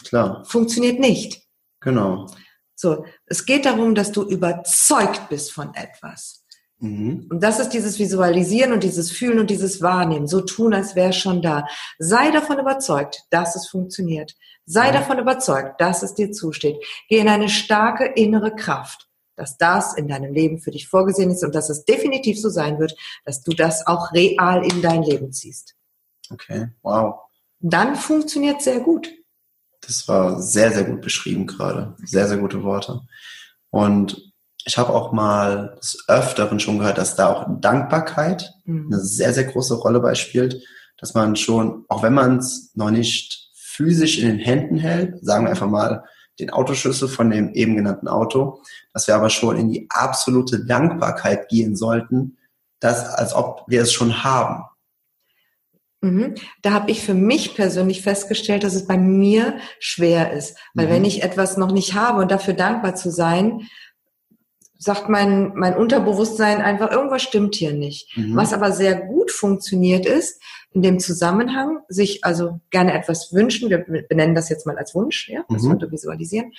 Klar. Funktioniert nicht. Genau. So, es geht darum, dass du überzeugt bist von etwas. Mhm. Und das ist dieses Visualisieren und dieses Fühlen und dieses Wahrnehmen. So tun, als wäre es schon da. Sei davon überzeugt, dass es funktioniert. Sei ja. davon überzeugt, dass es dir zusteht. Geh in eine starke innere Kraft dass das in deinem Leben für dich vorgesehen ist und dass es definitiv so sein wird, dass du das auch real in dein Leben ziehst. Okay, wow. Dann funktioniert sehr gut. Das war sehr, sehr gut beschrieben gerade. Sehr, sehr gute Worte. Und ich habe auch mal des Öfteren schon gehört, dass da auch Dankbarkeit mhm. eine sehr, sehr große Rolle beispielt, dass man schon, auch wenn man es noch nicht physisch in den Händen hält, sagen wir einfach mal, den Autoschlüssel von dem eben genannten Auto, dass wir aber schon in die absolute Dankbarkeit gehen sollten, dass, als ob wir es schon haben. Mhm. Da habe ich für mich persönlich festgestellt, dass es bei mir schwer ist. Weil mhm. wenn ich etwas noch nicht habe und dafür dankbar zu sein, sagt mein, mein Unterbewusstsein einfach, irgendwas stimmt hier nicht. Mhm. Was aber sehr gut funktioniert ist, in dem Zusammenhang, sich also gerne etwas wünschen, wir benennen das jetzt mal als Wunsch, ja, das mhm. visualisieren,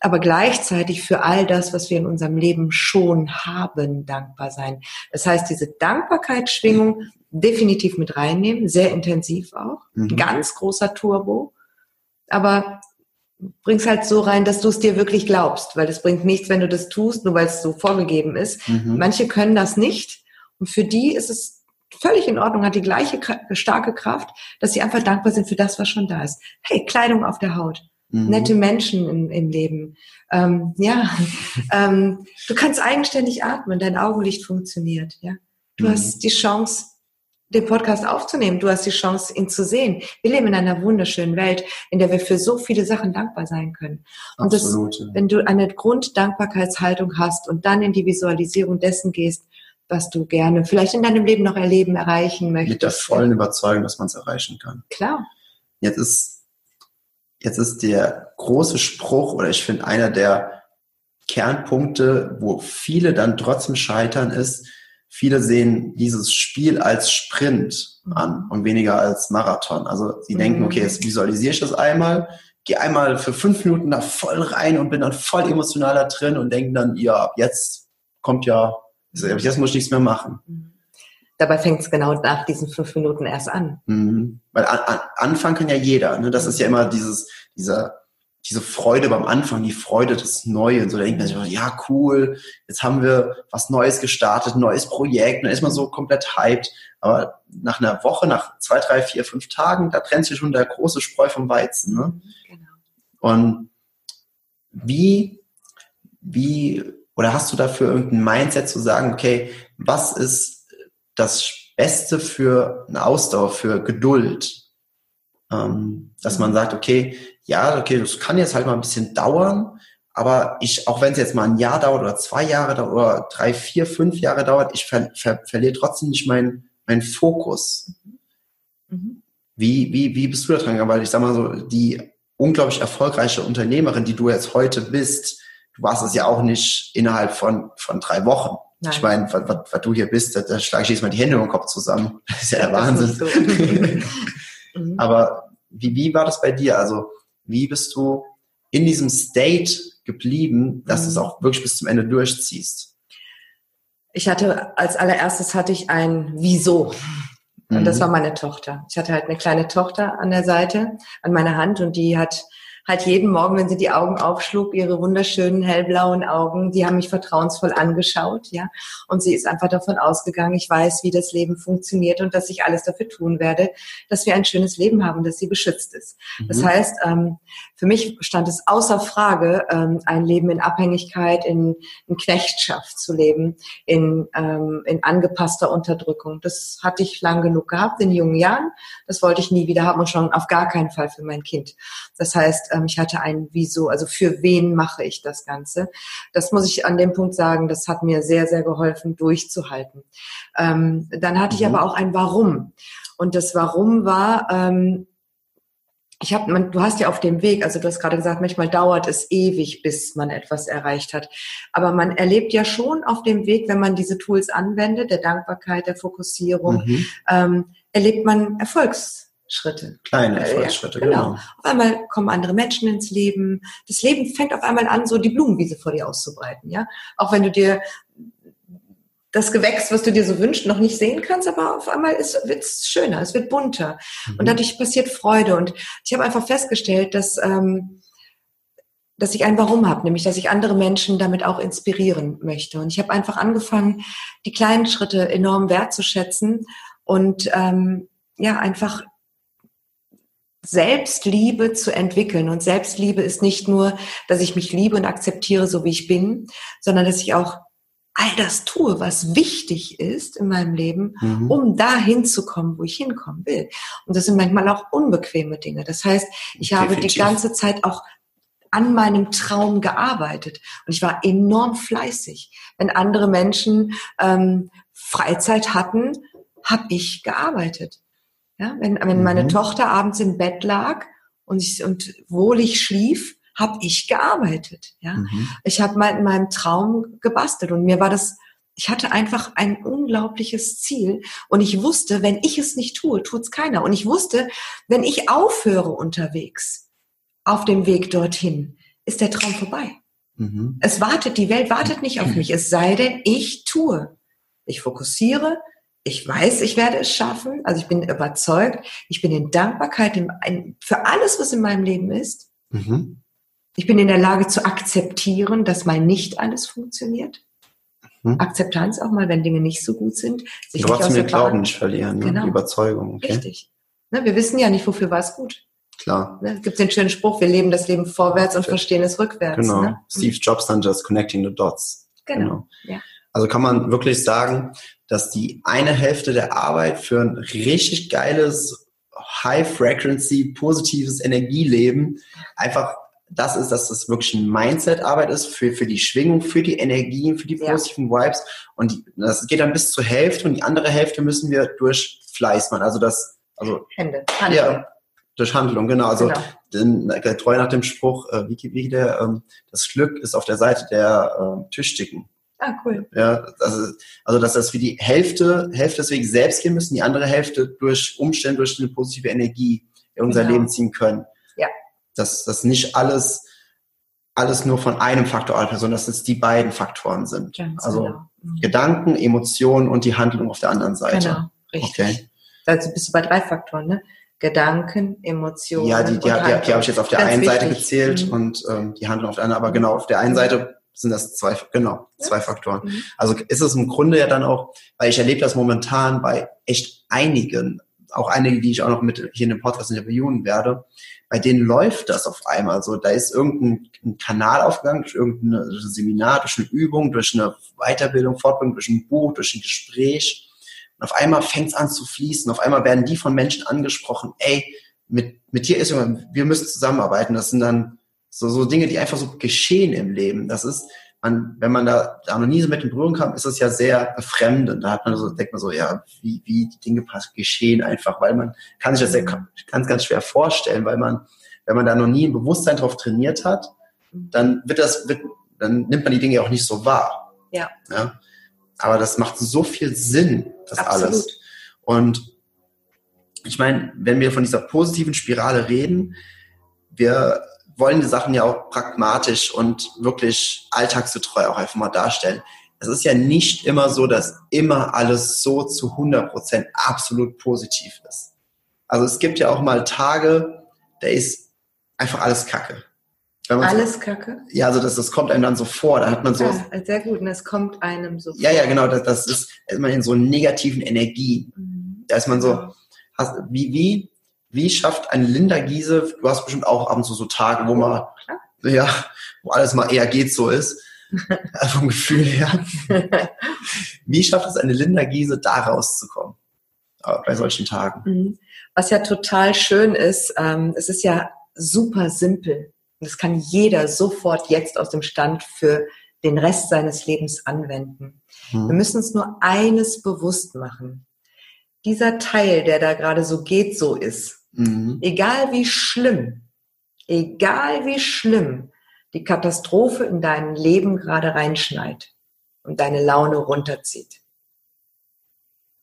aber gleichzeitig für all das, was wir in unserem Leben schon haben, dankbar sein. Das heißt, diese Dankbarkeitsschwingung definitiv mit reinnehmen, sehr intensiv auch, mhm. ganz großer Turbo, aber bring's halt so rein, dass du es dir wirklich glaubst, weil es bringt nichts, wenn du das tust, nur weil es so vorgegeben ist. Mhm. Manche können das nicht und für die ist es völlig in Ordnung, hat die gleiche starke Kraft, dass sie einfach dankbar sind für das, was schon da ist. Hey, Kleidung auf der Haut, mhm. nette Menschen im, im Leben, ähm, ja, ähm, du kannst eigenständig atmen, dein Augenlicht funktioniert, ja. Du mhm. hast die Chance, den Podcast aufzunehmen. Du hast die Chance, ihn zu sehen. Wir leben in einer wunderschönen Welt, in der wir für so viele Sachen dankbar sein können. Und Absolut, das, wenn du eine Grunddankbarkeitshaltung hast und dann in die Visualisierung dessen gehst, was du gerne vielleicht in deinem Leben noch erleben, erreichen möchtest. Mit der vollen Überzeugung, dass man es erreichen kann. Klar. Jetzt ist, jetzt ist der große Spruch, oder ich finde einer der Kernpunkte, wo viele dann trotzdem scheitern, ist, viele sehen dieses Spiel als Sprint an und weniger als Marathon. Also sie mhm. denken, okay, jetzt visualisiere ich das einmal, gehe einmal für fünf Minuten da voll rein und bin dann voll emotionaler drin und denken dann, ja, jetzt kommt ja, jetzt muss ich nichts mehr machen. Mhm. Dabei fängt es genau nach diesen fünf Minuten erst an. Mhm. Weil an, an, anfangen kann ja jeder. Ne? Das ist ja immer dieses, dieser, diese Freude beim Anfang, die Freude des Neuen. So da denkt man sich, ja cool, jetzt haben wir was Neues gestartet, ein neues Projekt, dann ist man so komplett hyped. Aber nach einer Woche, nach zwei, drei, vier, fünf Tagen, da trennt sich schon der große Spreu vom Weizen. Ne? Genau. Und wie, wie, oder hast du dafür irgendein Mindset zu sagen, okay, was ist das Beste für eine Ausdauer, für Geduld. Ähm, dass man sagt, okay, ja, okay, das kann jetzt halt mal ein bisschen dauern, aber ich, auch wenn es jetzt mal ein Jahr dauert oder zwei Jahre dauert oder drei, vier, fünf Jahre dauert, ich ver, ver, verliere trotzdem nicht meinen mein Fokus. Mhm. Wie, wie, wie bist du da dran? Weil ich sag mal so, die unglaublich erfolgreiche Unternehmerin, die du jetzt heute bist, du warst es ja auch nicht innerhalb von, von drei Wochen. Nein. Ich meine, was, was, was, du hier bist, da, da schlage ich jetzt mal die Hände im Kopf zusammen. Das ist ja der Wahnsinn. Mhm. Aber wie, wie war das bei dir? Also, wie bist du in diesem State geblieben, dass mhm. du es auch wirklich bis zum Ende durchziehst? Ich hatte, als allererstes hatte ich ein Wieso. Und mhm. das war meine Tochter. Ich hatte halt eine kleine Tochter an der Seite, an meiner Hand und die hat halt jeden Morgen, wenn sie die Augen aufschlug, ihre wunderschönen hellblauen Augen, die haben mich vertrauensvoll angeschaut, ja. Und sie ist einfach davon ausgegangen, ich weiß, wie das Leben funktioniert und dass ich alles dafür tun werde, dass wir ein schönes Leben haben, dass sie beschützt ist. Mhm. Das heißt, ähm, für mich stand es außer Frage, ähm, ein Leben in Abhängigkeit, in, in Knechtschaft zu leben, in, ähm, in angepasster Unterdrückung. Das hatte ich lang genug gehabt in jungen Jahren. Das wollte ich nie wieder haben und schon auf gar keinen Fall für mein Kind. Das heißt, ähm, ich hatte ein Wieso, also für wen mache ich das Ganze? Das muss ich an dem Punkt sagen, das hat mir sehr, sehr geholfen, durchzuhalten. Ähm, dann hatte mhm. ich aber auch ein Warum. Und das Warum war, ähm, ich habe, du hast ja auf dem Weg, also du hast gerade gesagt, manchmal dauert es ewig, bis man etwas erreicht hat. Aber man erlebt ja schon auf dem Weg, wenn man diese Tools anwendet, der Dankbarkeit, der Fokussierung, mhm. ähm, erlebt man Erfolgs Schritte. Kleine Erfolgsschritte, genau. genau. Auf einmal kommen andere Menschen ins Leben. Das Leben fängt auf einmal an, so die Blumenwiese vor dir auszubreiten, ja. Auch wenn du dir das Gewächs, was du dir so wünschst, noch nicht sehen kannst, aber auf einmal wird es schöner, es wird bunter. Mhm. Und dadurch passiert Freude. Und ich habe einfach festgestellt, dass, ähm, dass ich ein Warum habe, nämlich dass ich andere Menschen damit auch inspirieren möchte. Und ich habe einfach angefangen, die kleinen Schritte enorm wertzuschätzen und ähm, ja, einfach Selbstliebe zu entwickeln. Und Selbstliebe ist nicht nur, dass ich mich liebe und akzeptiere, so wie ich bin, sondern dass ich auch all das tue, was wichtig ist in meinem Leben, mhm. um dahin zu kommen, wo ich hinkommen will. Und das sind manchmal auch unbequeme Dinge. Das heißt, ich Definitiv. habe die ganze Zeit auch an meinem Traum gearbeitet und ich war enorm fleißig. Wenn andere Menschen ähm, Freizeit hatten, habe ich gearbeitet. Ja, wenn, wenn meine mhm. Tochter abends im Bett lag und, ich, und wohlig schlief, habe ich gearbeitet. Ja, mhm. ich habe mal in meinem Traum gebastelt und mir war das, ich hatte einfach ein unglaubliches Ziel und ich wusste, wenn ich es nicht tue, tut's keiner. Und ich wusste, wenn ich aufhöre unterwegs auf dem Weg dorthin, ist der Traum vorbei. Mhm. Es wartet, die Welt wartet nicht auf mich, es sei denn, ich tue. Ich fokussiere, ich weiß, ich werde es schaffen. Also ich bin überzeugt. Ich bin in Dankbarkeit für alles, was in meinem Leben ist. Mhm. Ich bin in der Lage zu akzeptieren, dass mal nicht alles funktioniert. Mhm. Akzeptanz auch mal, wenn Dinge nicht so gut sind. Sich Trotzdem den Glauben nicht verlieren, ne? genau. die Überzeugung. Okay? Richtig. Ne, wir wissen ja nicht, wofür war es gut. Klar. Ne, es gibt den schönen Spruch, wir leben das Leben vorwärts und verstehen es rückwärts. Genau. Ne? Steve Jobs dann just connecting the dots. Genau. genau. Ja. Also kann man wirklich sagen, dass die eine Hälfte der Arbeit für ein richtig geiles, high-frequency, positives Energieleben einfach das ist, dass das wirklich ein Mindset-Arbeit ist für, für die Schwingung, für die Energien, für die positiven ja. Vibes. Und die, das geht dann bis zur Hälfte und die andere Hälfte müssen wir durch Fleiß machen. Also das, also. Hände, Handlung. Ja, Durch Handlung, genau. Also genau. Den, äh, treu nach dem Spruch, äh, wie, wie der, ähm, das Glück ist auf der Seite der äh, Tüchtigen. Ah, cool. Ja, also, also dass das wie die Hälfte, Hälfte deswegen selbst gehen müssen, die andere Hälfte durch Umstände, durch eine positive Energie in unser genau. Leben ziehen können. Ja. Dass das nicht alles, alles nur von einem Faktor abhängt, sondern dass es die beiden Faktoren sind. Ganz also genau. Mhm. Gedanken, Emotionen und die Handlung auf der anderen Seite. Genau, richtig. Okay. Also bist du bei drei Faktoren, ne? Gedanken, Emotionen. Ja, die, die, die, die habe ich jetzt auf der Ganz einen wichtig. Seite gezählt mhm. und ähm, die Handlung auf der anderen. Aber genau, auf der einen Seite sind das zwei, genau, zwei Faktoren. Mhm. Also ist es im Grunde ja dann auch, weil ich erlebe das momentan bei echt einigen, auch einige, die ich auch noch mit hier in dem Podcast interviewen werde, bei denen läuft das auf einmal. Also da ist irgendein Kanal aufgegangen, durch irgendein Seminar, durch eine Übung, durch eine Weiterbildung, Fortbildung, durch ein Buch, durch ein Gespräch. Und auf einmal fängt es an zu fließen. Auf einmal werden die von Menschen angesprochen, ey, mit, mit dir ist wir müssen zusammenarbeiten. Das sind dann so, so Dinge, die einfach so geschehen im Leben. Das ist, man, wenn man da, da noch nie so mit in Berührung kam, ist es ja sehr befremdend. Da hat man so, denkt man so, ja, wie, wie die Dinge geschehen einfach, weil man kann sich das ja ganz, ganz schwer vorstellen, weil man, wenn man da noch nie ein Bewusstsein drauf trainiert hat, dann wird das, wird, dann nimmt man die Dinge auch nicht so wahr. Ja. ja? Aber das macht so viel Sinn, das Absolut. alles. Und ich meine, wenn wir von dieser positiven Spirale reden, wir wollen die Sachen ja auch pragmatisch und wirklich alltagsgetreu auch einfach mal darstellen. Es ist ja nicht immer so, dass immer alles so zu 100 Prozent absolut positiv ist. Also es gibt ja auch mal Tage, da ist einfach alles Kacke. Alles so, Kacke? Ja, also das, das kommt einem dann so vor. Da hat man so. Ja, sehr gut. Und das kommt einem so. Ja, ja, genau. Das, das ist immer in so negativen Energie. Mhm. Da ist man so, hast, wie, wie, wie schafft ein Linda Giese, du hast bestimmt auch ab und zu so Tage, wo man, ja, wo alles mal eher geht so ist, vom Gefühl her. Wie schafft es eine Linda Giese, da rauszukommen? Bei solchen Tagen. Mhm. Was ja total schön ist, ähm, es ist ja super simpel. Das kann jeder sofort jetzt aus dem Stand für den Rest seines Lebens anwenden. Mhm. Wir müssen uns nur eines bewusst machen. Dieser Teil, der da gerade so geht, so ist, Mhm. Egal wie schlimm, egal wie schlimm die Katastrophe in dein Leben gerade reinschneit und deine Laune runterzieht.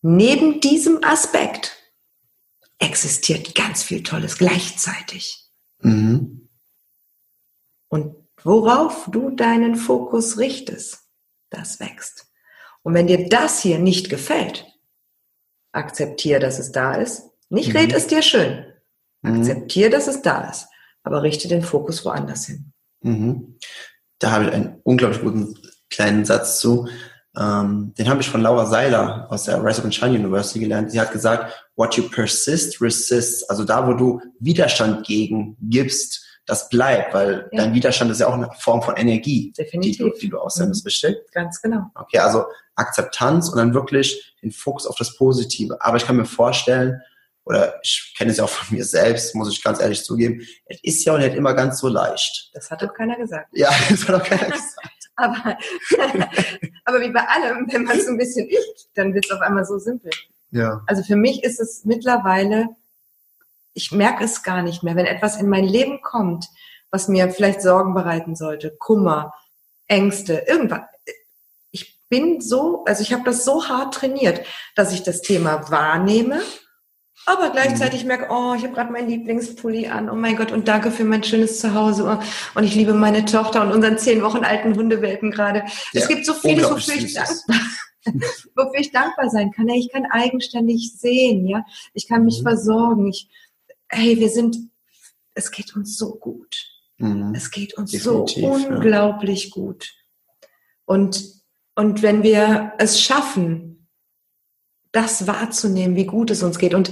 Neben diesem Aspekt existiert ganz viel Tolles gleichzeitig. Mhm. Und worauf du deinen Fokus richtest, das wächst. Und wenn dir das hier nicht gefällt, akzeptiere, dass es da ist nicht mhm. red es dir schön. Mhm. Akzeptier, dass es da ist. Aber richte den Fokus woanders hin. Mhm. Da habe ich einen unglaublich guten kleinen Satz zu. Ähm, den habe ich von Laura Seiler aus der Rise of Shine University gelernt. Sie hat gesagt, what you persist, resists. Also da, wo du Widerstand gegen gibst, das bleibt, weil ja. dein Widerstand ist ja auch eine Form von Energie, Definitiv. Die, du, die du aussendest, mhm. richtig? Ganz genau. Okay, also Akzeptanz und dann wirklich den Fokus auf das Positive. Aber ich kann mir vorstellen, oder ich kenne es ja auch von mir selbst, muss ich ganz ehrlich zugeben, es ist ja auch nicht immer ganz so leicht. Das hat doch keiner gesagt. Ja, das hat auch keiner gesagt. aber, aber wie bei allem, wenn man es ein bisschen übt, dann wird es auf einmal so simpel. Ja. Also für mich ist es mittlerweile, ich merke es gar nicht mehr, wenn etwas in mein Leben kommt, was mir vielleicht Sorgen bereiten sollte, Kummer, Ängste, irgendwas. Ich bin so, also ich habe das so hart trainiert, dass ich das Thema wahrnehme aber gleichzeitig mhm. merke, oh, ich habe gerade meinen Lieblingspulli an. Oh mein Gott, und danke für mein schönes Zuhause. Oh, und ich liebe meine Tochter und unseren zehn Wochen alten Hundewelpen gerade. Ja, es gibt so vieles, wofür ich, dankbar, wofür ich dankbar sein kann. Ich kann eigenständig sehen, ja. Ich kann mich mhm. versorgen. Ich, hey, wir sind, es geht uns so gut. Mhm. Es geht uns Definitiv, so unglaublich ja. gut. Und, und wenn wir es schaffen, das wahrzunehmen, wie gut es uns geht. Und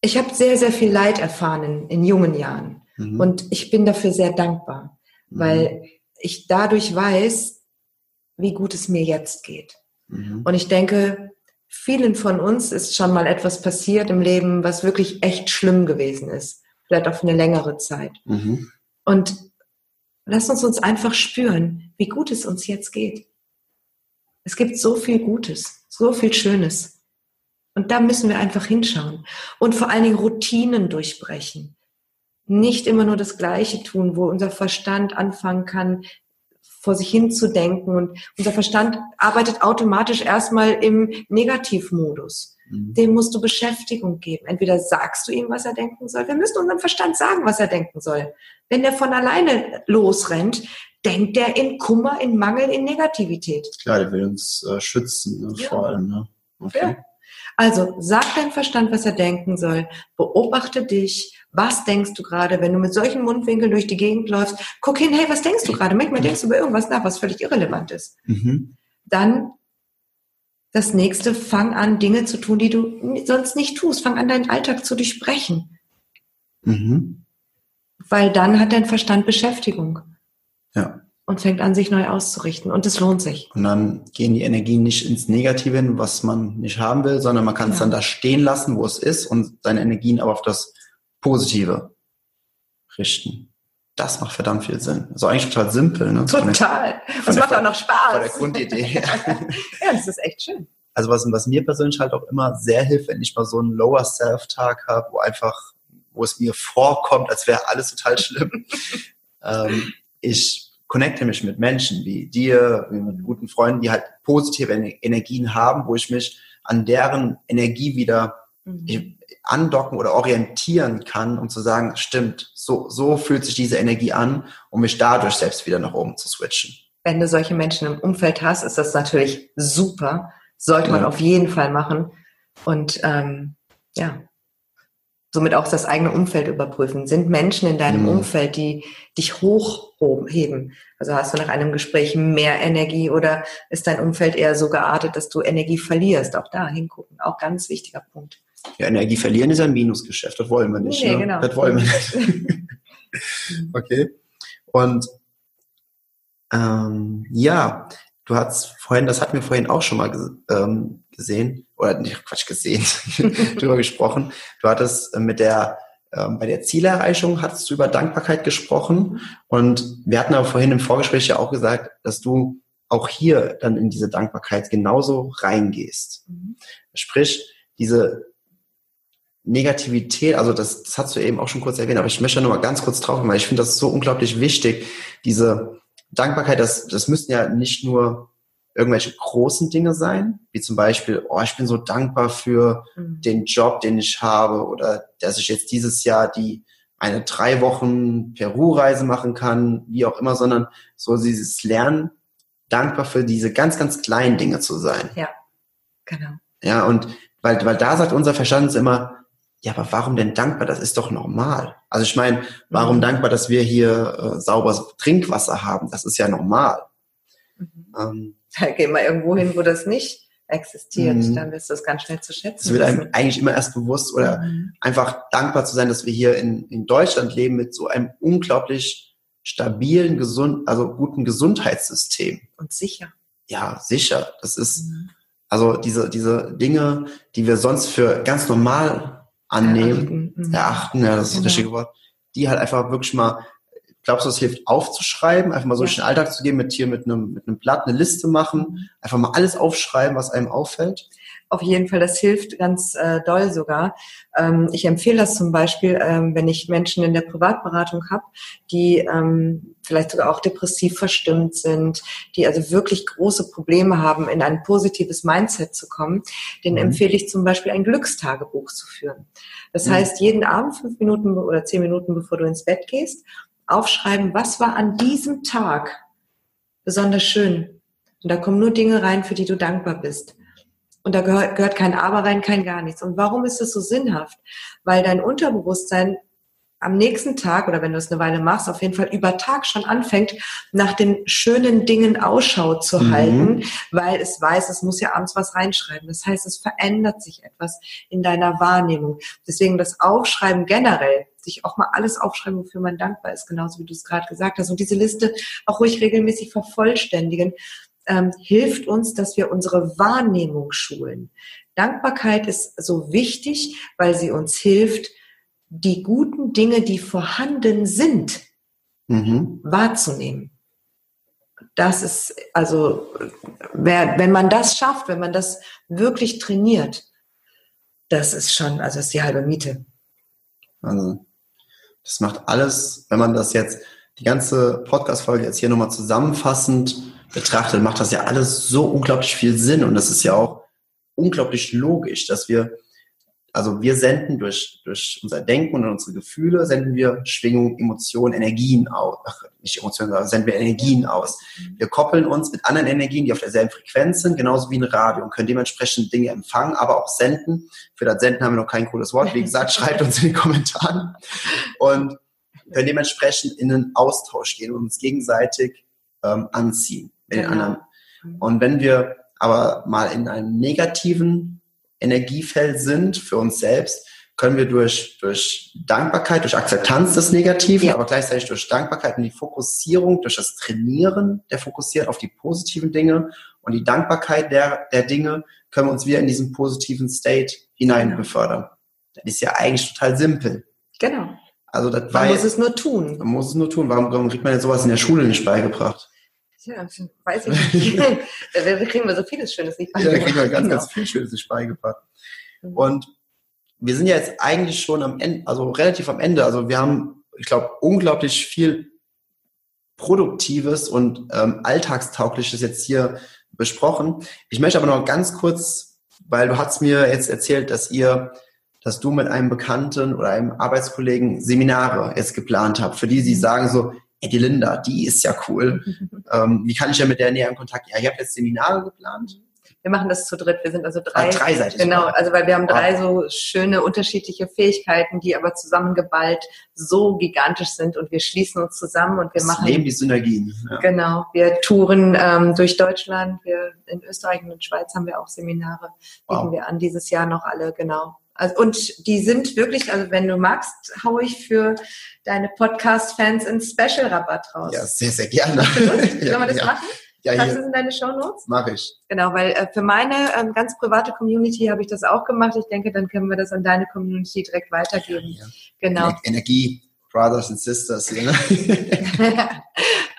ich habe sehr, sehr viel Leid erfahren in, in jungen Jahren. Mhm. Und ich bin dafür sehr dankbar, mhm. weil ich dadurch weiß, wie gut es mir jetzt geht. Mhm. Und ich denke, vielen von uns ist schon mal etwas passiert im Leben, was wirklich echt schlimm gewesen ist. Vielleicht auch für eine längere Zeit. Mhm. Und lass uns uns einfach spüren, wie gut es uns jetzt geht. Es gibt so viel Gutes, so viel Schönes. Und da müssen wir einfach hinschauen. Und vor allen Dingen Routinen durchbrechen. Nicht immer nur das Gleiche tun, wo unser Verstand anfangen kann, vor sich hin zu denken. Und unser Verstand arbeitet automatisch erstmal im Negativmodus. Mhm. Dem musst du Beschäftigung geben. Entweder sagst du ihm, was er denken soll. Wir müssen unserem Verstand sagen, was er denken soll. Wenn der von alleine losrennt, denkt er in Kummer, in Mangel, in Negativität. Klar, der will uns äh, schützen, ne, ja. vor allem. Ne? Okay. Ja. Also sag dein Verstand, was er denken soll. Beobachte dich. Was denkst du gerade, wenn du mit solchen Mundwinkeln durch die Gegend läufst? Guck hin, hey, was denkst du gerade? Manchmal denkst du über irgendwas nach, was völlig irrelevant ist. Mhm. Dann das nächste, fang an, Dinge zu tun, die du sonst nicht tust. Fang an, deinen Alltag zu durchbrechen. Mhm. Weil dann hat dein Verstand Beschäftigung. Ja. Und fängt an, sich neu auszurichten. Und es lohnt sich. Und dann gehen die Energien nicht ins Negative hin, was man nicht haben will, sondern man kann ja. es dann da stehen lassen, wo es ist und seine Energien aber auf das Positive richten. Das macht verdammt viel Sinn. Also eigentlich total simpel. Ne? Total. Das macht auch noch Spaß. Von der Grundidee. ja, das ist echt schön. Also was, was mir persönlich halt auch immer sehr hilft, wenn ich mal so einen Lower Self-Tag habe, wo einfach, wo es mir vorkommt, als wäre alles total schlimm. ähm, ich connecte mich mit Menschen wie dir, wie mit guten Freunden, die halt positive Energien haben, wo ich mich an deren Energie wieder mhm. andocken oder orientieren kann, um zu sagen, stimmt, so, so fühlt sich diese Energie an, um mich dadurch selbst wieder nach oben zu switchen. Wenn du solche Menschen im Umfeld hast, ist das natürlich super. Sollte man auf jeden Fall machen. Und ähm, ja, somit auch das eigene Umfeld überprüfen. Sind Menschen in deinem mhm. Umfeld, die dich hochheben? Also hast du nach einem Gespräch mehr Energie oder ist dein Umfeld eher so geartet, dass du Energie verlierst? Auch da hingucken, auch ganz wichtiger Punkt. Ja, Energie verlieren ist ein Minusgeschäft, das wollen wir nicht. Nee, ne? genau. Das wollen wir nicht. okay. Und ähm, ja, du hast vorhin, das hatten wir vorhin auch schon mal ähm, gesehen, oder nicht Quatsch gesehen, drüber gesprochen. Du hattest äh, mit der ähm, bei der Zielerreichung hattest du über Dankbarkeit gesprochen und wir hatten aber vorhin im Vorgespräch ja auch gesagt, dass du auch hier dann in diese Dankbarkeit genauso reingehst. Mhm. Sprich, diese Negativität, also das, das hast du eben auch schon kurz erwähnt, aber ich möchte nur mal ganz kurz drauf, weil ich finde das so unglaublich wichtig. Diese Dankbarkeit, das, das müssten ja nicht nur irgendwelche großen Dinge sein, wie zum Beispiel, oh, ich bin so dankbar für mhm. den Job, den ich habe oder dass ich jetzt dieses Jahr die eine drei Wochen Peru-Reise machen kann, wie auch immer, sondern so dieses Lernen, dankbar für diese ganz, ganz kleinen Dinge zu sein. Ja, genau. Ja, und weil, weil da sagt unser Verstand immer, ja, aber warum denn dankbar? Das ist doch normal. Also ich meine, warum mhm. dankbar, dass wir hier äh, sauberes Trinkwasser haben? Das ist ja normal. Mhm. Ähm, da gehen wir irgendwo hin, wo das nicht existiert, mhm. dann ist das ganz schnell zu schätzen. Es wird einem eigentlich immer erst bewusst oder mhm. einfach dankbar zu sein, dass wir hier in, in Deutschland leben mit so einem unglaublich stabilen, gesund, also guten Gesundheitssystem. Und sicher. Ja, sicher. Das ist, mhm. also diese, diese Dinge, die wir sonst für ganz normal annehmen, erachten, mhm. erachten ja, das ist das genau. richtige Wort, die halt einfach wirklich mal Glaubst du, es hilft aufzuschreiben, einfach mal so ja. den Alltag zu gehen, mit hier mit einem, mit einem Blatt eine Liste machen, einfach mal alles aufschreiben, was einem auffällt? Auf jeden Fall, das hilft ganz äh, doll sogar. Ähm, ich empfehle das zum Beispiel, ähm, wenn ich Menschen in der Privatberatung habe, die ähm, vielleicht sogar auch depressiv verstimmt sind, die also wirklich große Probleme haben, in ein positives Mindset zu kommen, den mhm. empfehle ich zum Beispiel ein Glückstagebuch zu führen. Das mhm. heißt, jeden Abend fünf Minuten oder zehn Minuten, bevor du ins Bett gehst, aufschreiben, was war an diesem Tag besonders schön. Und da kommen nur Dinge rein, für die du dankbar bist. Und da gehört, gehört kein Aber rein, kein gar nichts. Und warum ist das so sinnhaft? Weil dein Unterbewusstsein am nächsten Tag oder wenn du es eine Weile machst, auf jeden Fall über Tag schon anfängt, nach den schönen Dingen Ausschau zu mhm. halten, weil es weiß, es muss ja abends was reinschreiben. Das heißt, es verändert sich etwas in deiner Wahrnehmung. Deswegen das Aufschreiben generell, sich auch mal alles aufschreiben, wofür man dankbar ist, genauso wie du es gerade gesagt hast. Und diese Liste auch ruhig regelmäßig vervollständigen, ähm, hilft uns, dass wir unsere Wahrnehmung schulen. Dankbarkeit ist so wichtig, weil sie uns hilft, die guten Dinge, die vorhanden sind, mhm. wahrzunehmen. Das ist, also, wer, wenn man das schafft, wenn man das wirklich trainiert, das ist schon, also das ist die halbe Miete. Also, das macht alles, wenn man das jetzt, die ganze Podcast-Folge jetzt hier nochmal zusammenfassend betrachtet, macht das ja alles so unglaublich viel Sinn und das ist ja auch unglaublich logisch, dass wir also wir senden durch, durch unser Denken und unsere Gefühle, senden wir Schwingungen, Emotionen, Energien aus. Ach, nicht Emotionen, sondern senden wir Energien aus. Wir koppeln uns mit anderen Energien, die auf derselben Frequenz sind, genauso wie ein Radio und können dementsprechend Dinge empfangen, aber auch senden. Für das Senden haben wir noch kein cooles Wort. Wie gesagt, schreibt uns in die Kommentare. Und können dementsprechend in einen Austausch gehen und uns gegenseitig ähm, anziehen mit genau. den anderen. Und wenn wir aber mal in einem negativen Energiefeld sind für uns selbst, können wir durch, durch Dankbarkeit, durch Akzeptanz des Negativen, ja. aber gleichzeitig durch Dankbarkeit und die Fokussierung, durch das Trainieren der Fokussierung auf die positiven Dinge und die Dankbarkeit der, der Dinge, können wir uns wieder in diesen positiven State hinein genau. befördern. Das ist ja eigentlich total simpel. Genau. Also das man muss es nur tun. Man muss es nur tun. Warum, warum kriegt man jetzt sowas in der Schule nicht beigebracht? Ja, weiß ich nicht. da kriegen wir so vieles Schönes nicht beigebracht. Ja, da kriegen wir ganz, ganz genau. viel Schönes nicht beigebracht. Mhm. Und wir sind ja jetzt eigentlich schon am Ende, also relativ am Ende. Also wir haben, ich glaube, unglaublich viel Produktives und ähm, Alltagstaugliches jetzt hier besprochen. Ich möchte aber noch ganz kurz, weil du hast mir jetzt erzählt, dass ihr, dass du mit einem Bekannten oder einem Arbeitskollegen Seminare jetzt geplant habt, für die sie mhm. sagen so, ey, die Linda, die ist ja cool. ähm, wie kann ich ja mit der näher in Kontakt? Ja, ich habe jetzt Seminare geplant. Wir machen das zu dritt. Wir sind also drei. Ah, dreiseitig. Genau, also weil wir haben drei so schöne unterschiedliche Fähigkeiten, die aber zusammengeballt so gigantisch sind und wir schließen uns zusammen und wir das machen. Leben die Synergien. Ja. Genau. Wir touren ähm, durch Deutschland. Wir in Österreich und in Schweiz haben wir auch Seminare. Bieten wow. wir an dieses Jahr noch alle, genau. Also, und die sind wirklich, also wenn du magst, haue ich für deine Podcast-Fans einen Special-Rabatt raus. Ja, sehr, sehr gerne. Sollen wir das ja. machen? Ja, Hast du es in deine Show Notes? Mach ich. Genau, weil äh, für meine ähm, ganz private Community habe ich das auch gemacht. Ich denke, dann können wir das an deine Community direkt weitergeben. Ja. Genau. Energie, Brothers and Sisters. You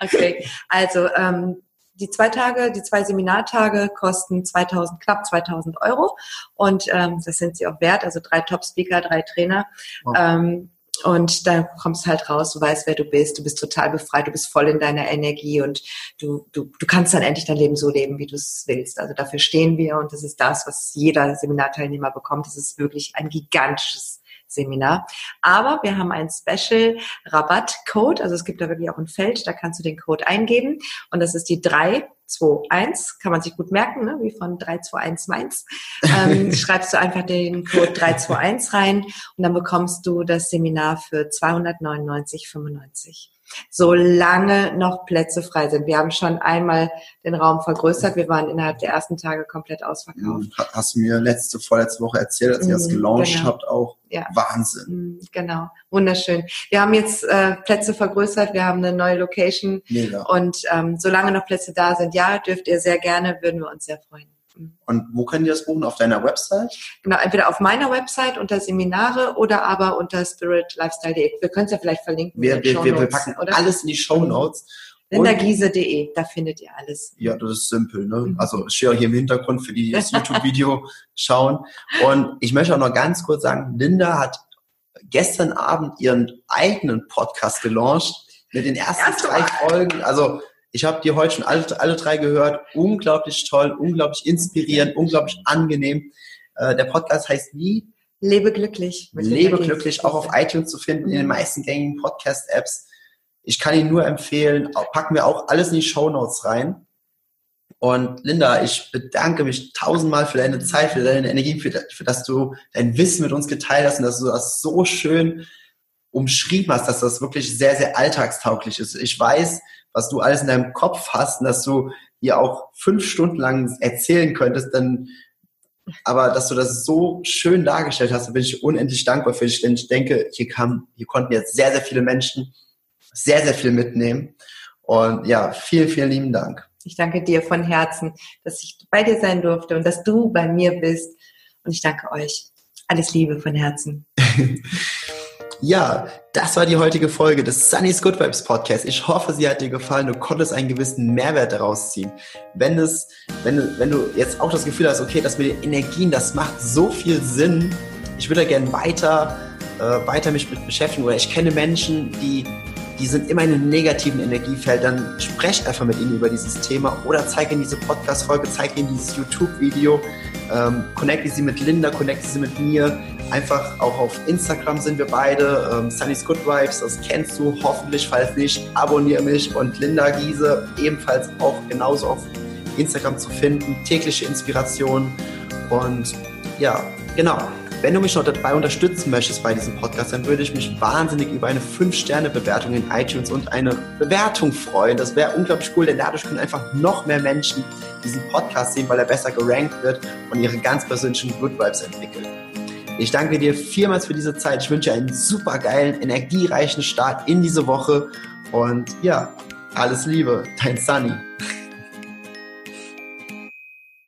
okay, also ähm, die zwei Tage, die zwei Seminartage kosten 2000, knapp 2000 Euro und ähm, das sind sie auch wert, also drei Top-Speaker, drei Trainer. Wow. Ähm, und da kommst halt raus, du weißt, wer du bist, du bist total befreit, du bist voll in deiner Energie und du, du, du kannst dann endlich dein Leben so leben, wie du es willst. Also dafür stehen wir und das ist das, was jeder Seminarteilnehmer bekommt. Das ist wirklich ein gigantisches Seminar. Aber wir haben einen Special Rabattcode, also es gibt da wirklich auch ein Feld, da kannst du den Code eingeben und das ist die 321, kann man sich gut merken, ne? wie von 321 Mainz. Ähm, schreibst du einfach den Code 321 rein und dann bekommst du das Seminar für 299,95 solange noch Plätze frei sind. Wir haben schon einmal den Raum vergrößert. Wir waren innerhalb der ersten Tage komplett ausverkauft. Hm, hast du mir letzte, vorletzte Woche erzählt, als ihr das mhm, gelauncht genau. habt, auch. Ja. Wahnsinn. Mhm, genau. Wunderschön. Wir haben jetzt äh, Plätze vergrößert. Wir haben eine neue Location. Mega. Und ähm, solange noch Plätze da sind, ja, dürft ihr sehr gerne, würden wir uns sehr freuen. Und wo können die das buchen? Auf deiner Website? Genau, entweder auf meiner Website unter Seminare oder aber unter spiritlifestyle.de. Wir können es ja vielleicht verlinken. Wir, wir, wir, packen oder? alles in die Show Notes. Lindagiese.de, da findet ihr alles. Ja, das ist simpel. Ne? Mhm. Also ich stehe hier im Hintergrund für die, die das YouTube-Video schauen. Und ich möchte auch noch ganz kurz sagen, Linda hat gestern Abend ihren eigenen Podcast gelauncht mit den ersten Erste drei Folgen. Also ich habe die heute schon alle, alle drei gehört. Unglaublich toll, unglaublich inspirierend, unglaublich angenehm. Äh, der Podcast heißt wie? Lebe glücklich. Lebe glücklich, auch auf iTunes zu finden, in den meisten gängigen Podcast-Apps. Ich kann ihn nur empfehlen. Packen wir auch alles in die Show Notes rein. Und Linda, ich bedanke mich tausendmal für deine Zeit, für deine Energie, für, für dass du dein Wissen mit uns geteilt hast und dass du das so schön umschrieben hast, dass das wirklich sehr, sehr alltagstauglich ist. Ich weiß, was du alles in deinem Kopf hast und dass du hier auch fünf Stunden lang erzählen könntest, dann aber dass du das so schön dargestellt hast, da bin ich unendlich dankbar für dich, denn ich denke, hier kam, hier konnten jetzt sehr, sehr viele Menschen sehr, sehr viel mitnehmen. Und ja, vielen, vielen lieben Dank. Ich danke dir von Herzen, dass ich bei dir sein durfte und dass du bei mir bist. Und ich danke euch. Alles Liebe von Herzen. Ja, das war die heutige Folge des Sunny's Good Vibes Podcast. Ich hoffe, sie hat dir gefallen. Du konntest einen gewissen Mehrwert daraus ziehen. Wenn es, wenn du, wenn du jetzt auch das Gefühl hast, okay, das mit den Energien, das macht so viel Sinn. Ich würde da gerne weiter, äh, weiter mich mit beschäftigen oder ich kenne Menschen, die die sind immer in einem negativen Energiefeld, dann sprech einfach mit ihnen über dieses Thema oder zeig ihnen diese Podcast-Folge, zeig ihnen dieses YouTube-Video, ähm, connecte sie mit Linda, connecte sie mit mir. Einfach auch auf Instagram sind wir beide, ähm, Sunny's Good Vibes, das kennst du hoffentlich, falls nicht, abonniere mich. Und Linda Giese ebenfalls auch genauso auf Instagram zu finden, tägliche Inspiration. Und ja, genau. Wenn du mich noch dabei unterstützen möchtest bei diesem Podcast, dann würde ich mich wahnsinnig über eine 5-Sterne-Bewertung in iTunes und eine Bewertung freuen. Das wäre unglaublich cool, denn dadurch können einfach noch mehr Menschen diesen Podcast sehen, weil er besser gerankt wird und ihre ganz persönlichen Good Vibes entwickeln. Ich danke dir vielmals für diese Zeit. Ich wünsche dir einen super geilen, energiereichen Start in diese Woche und ja, alles Liebe, dein Sunny.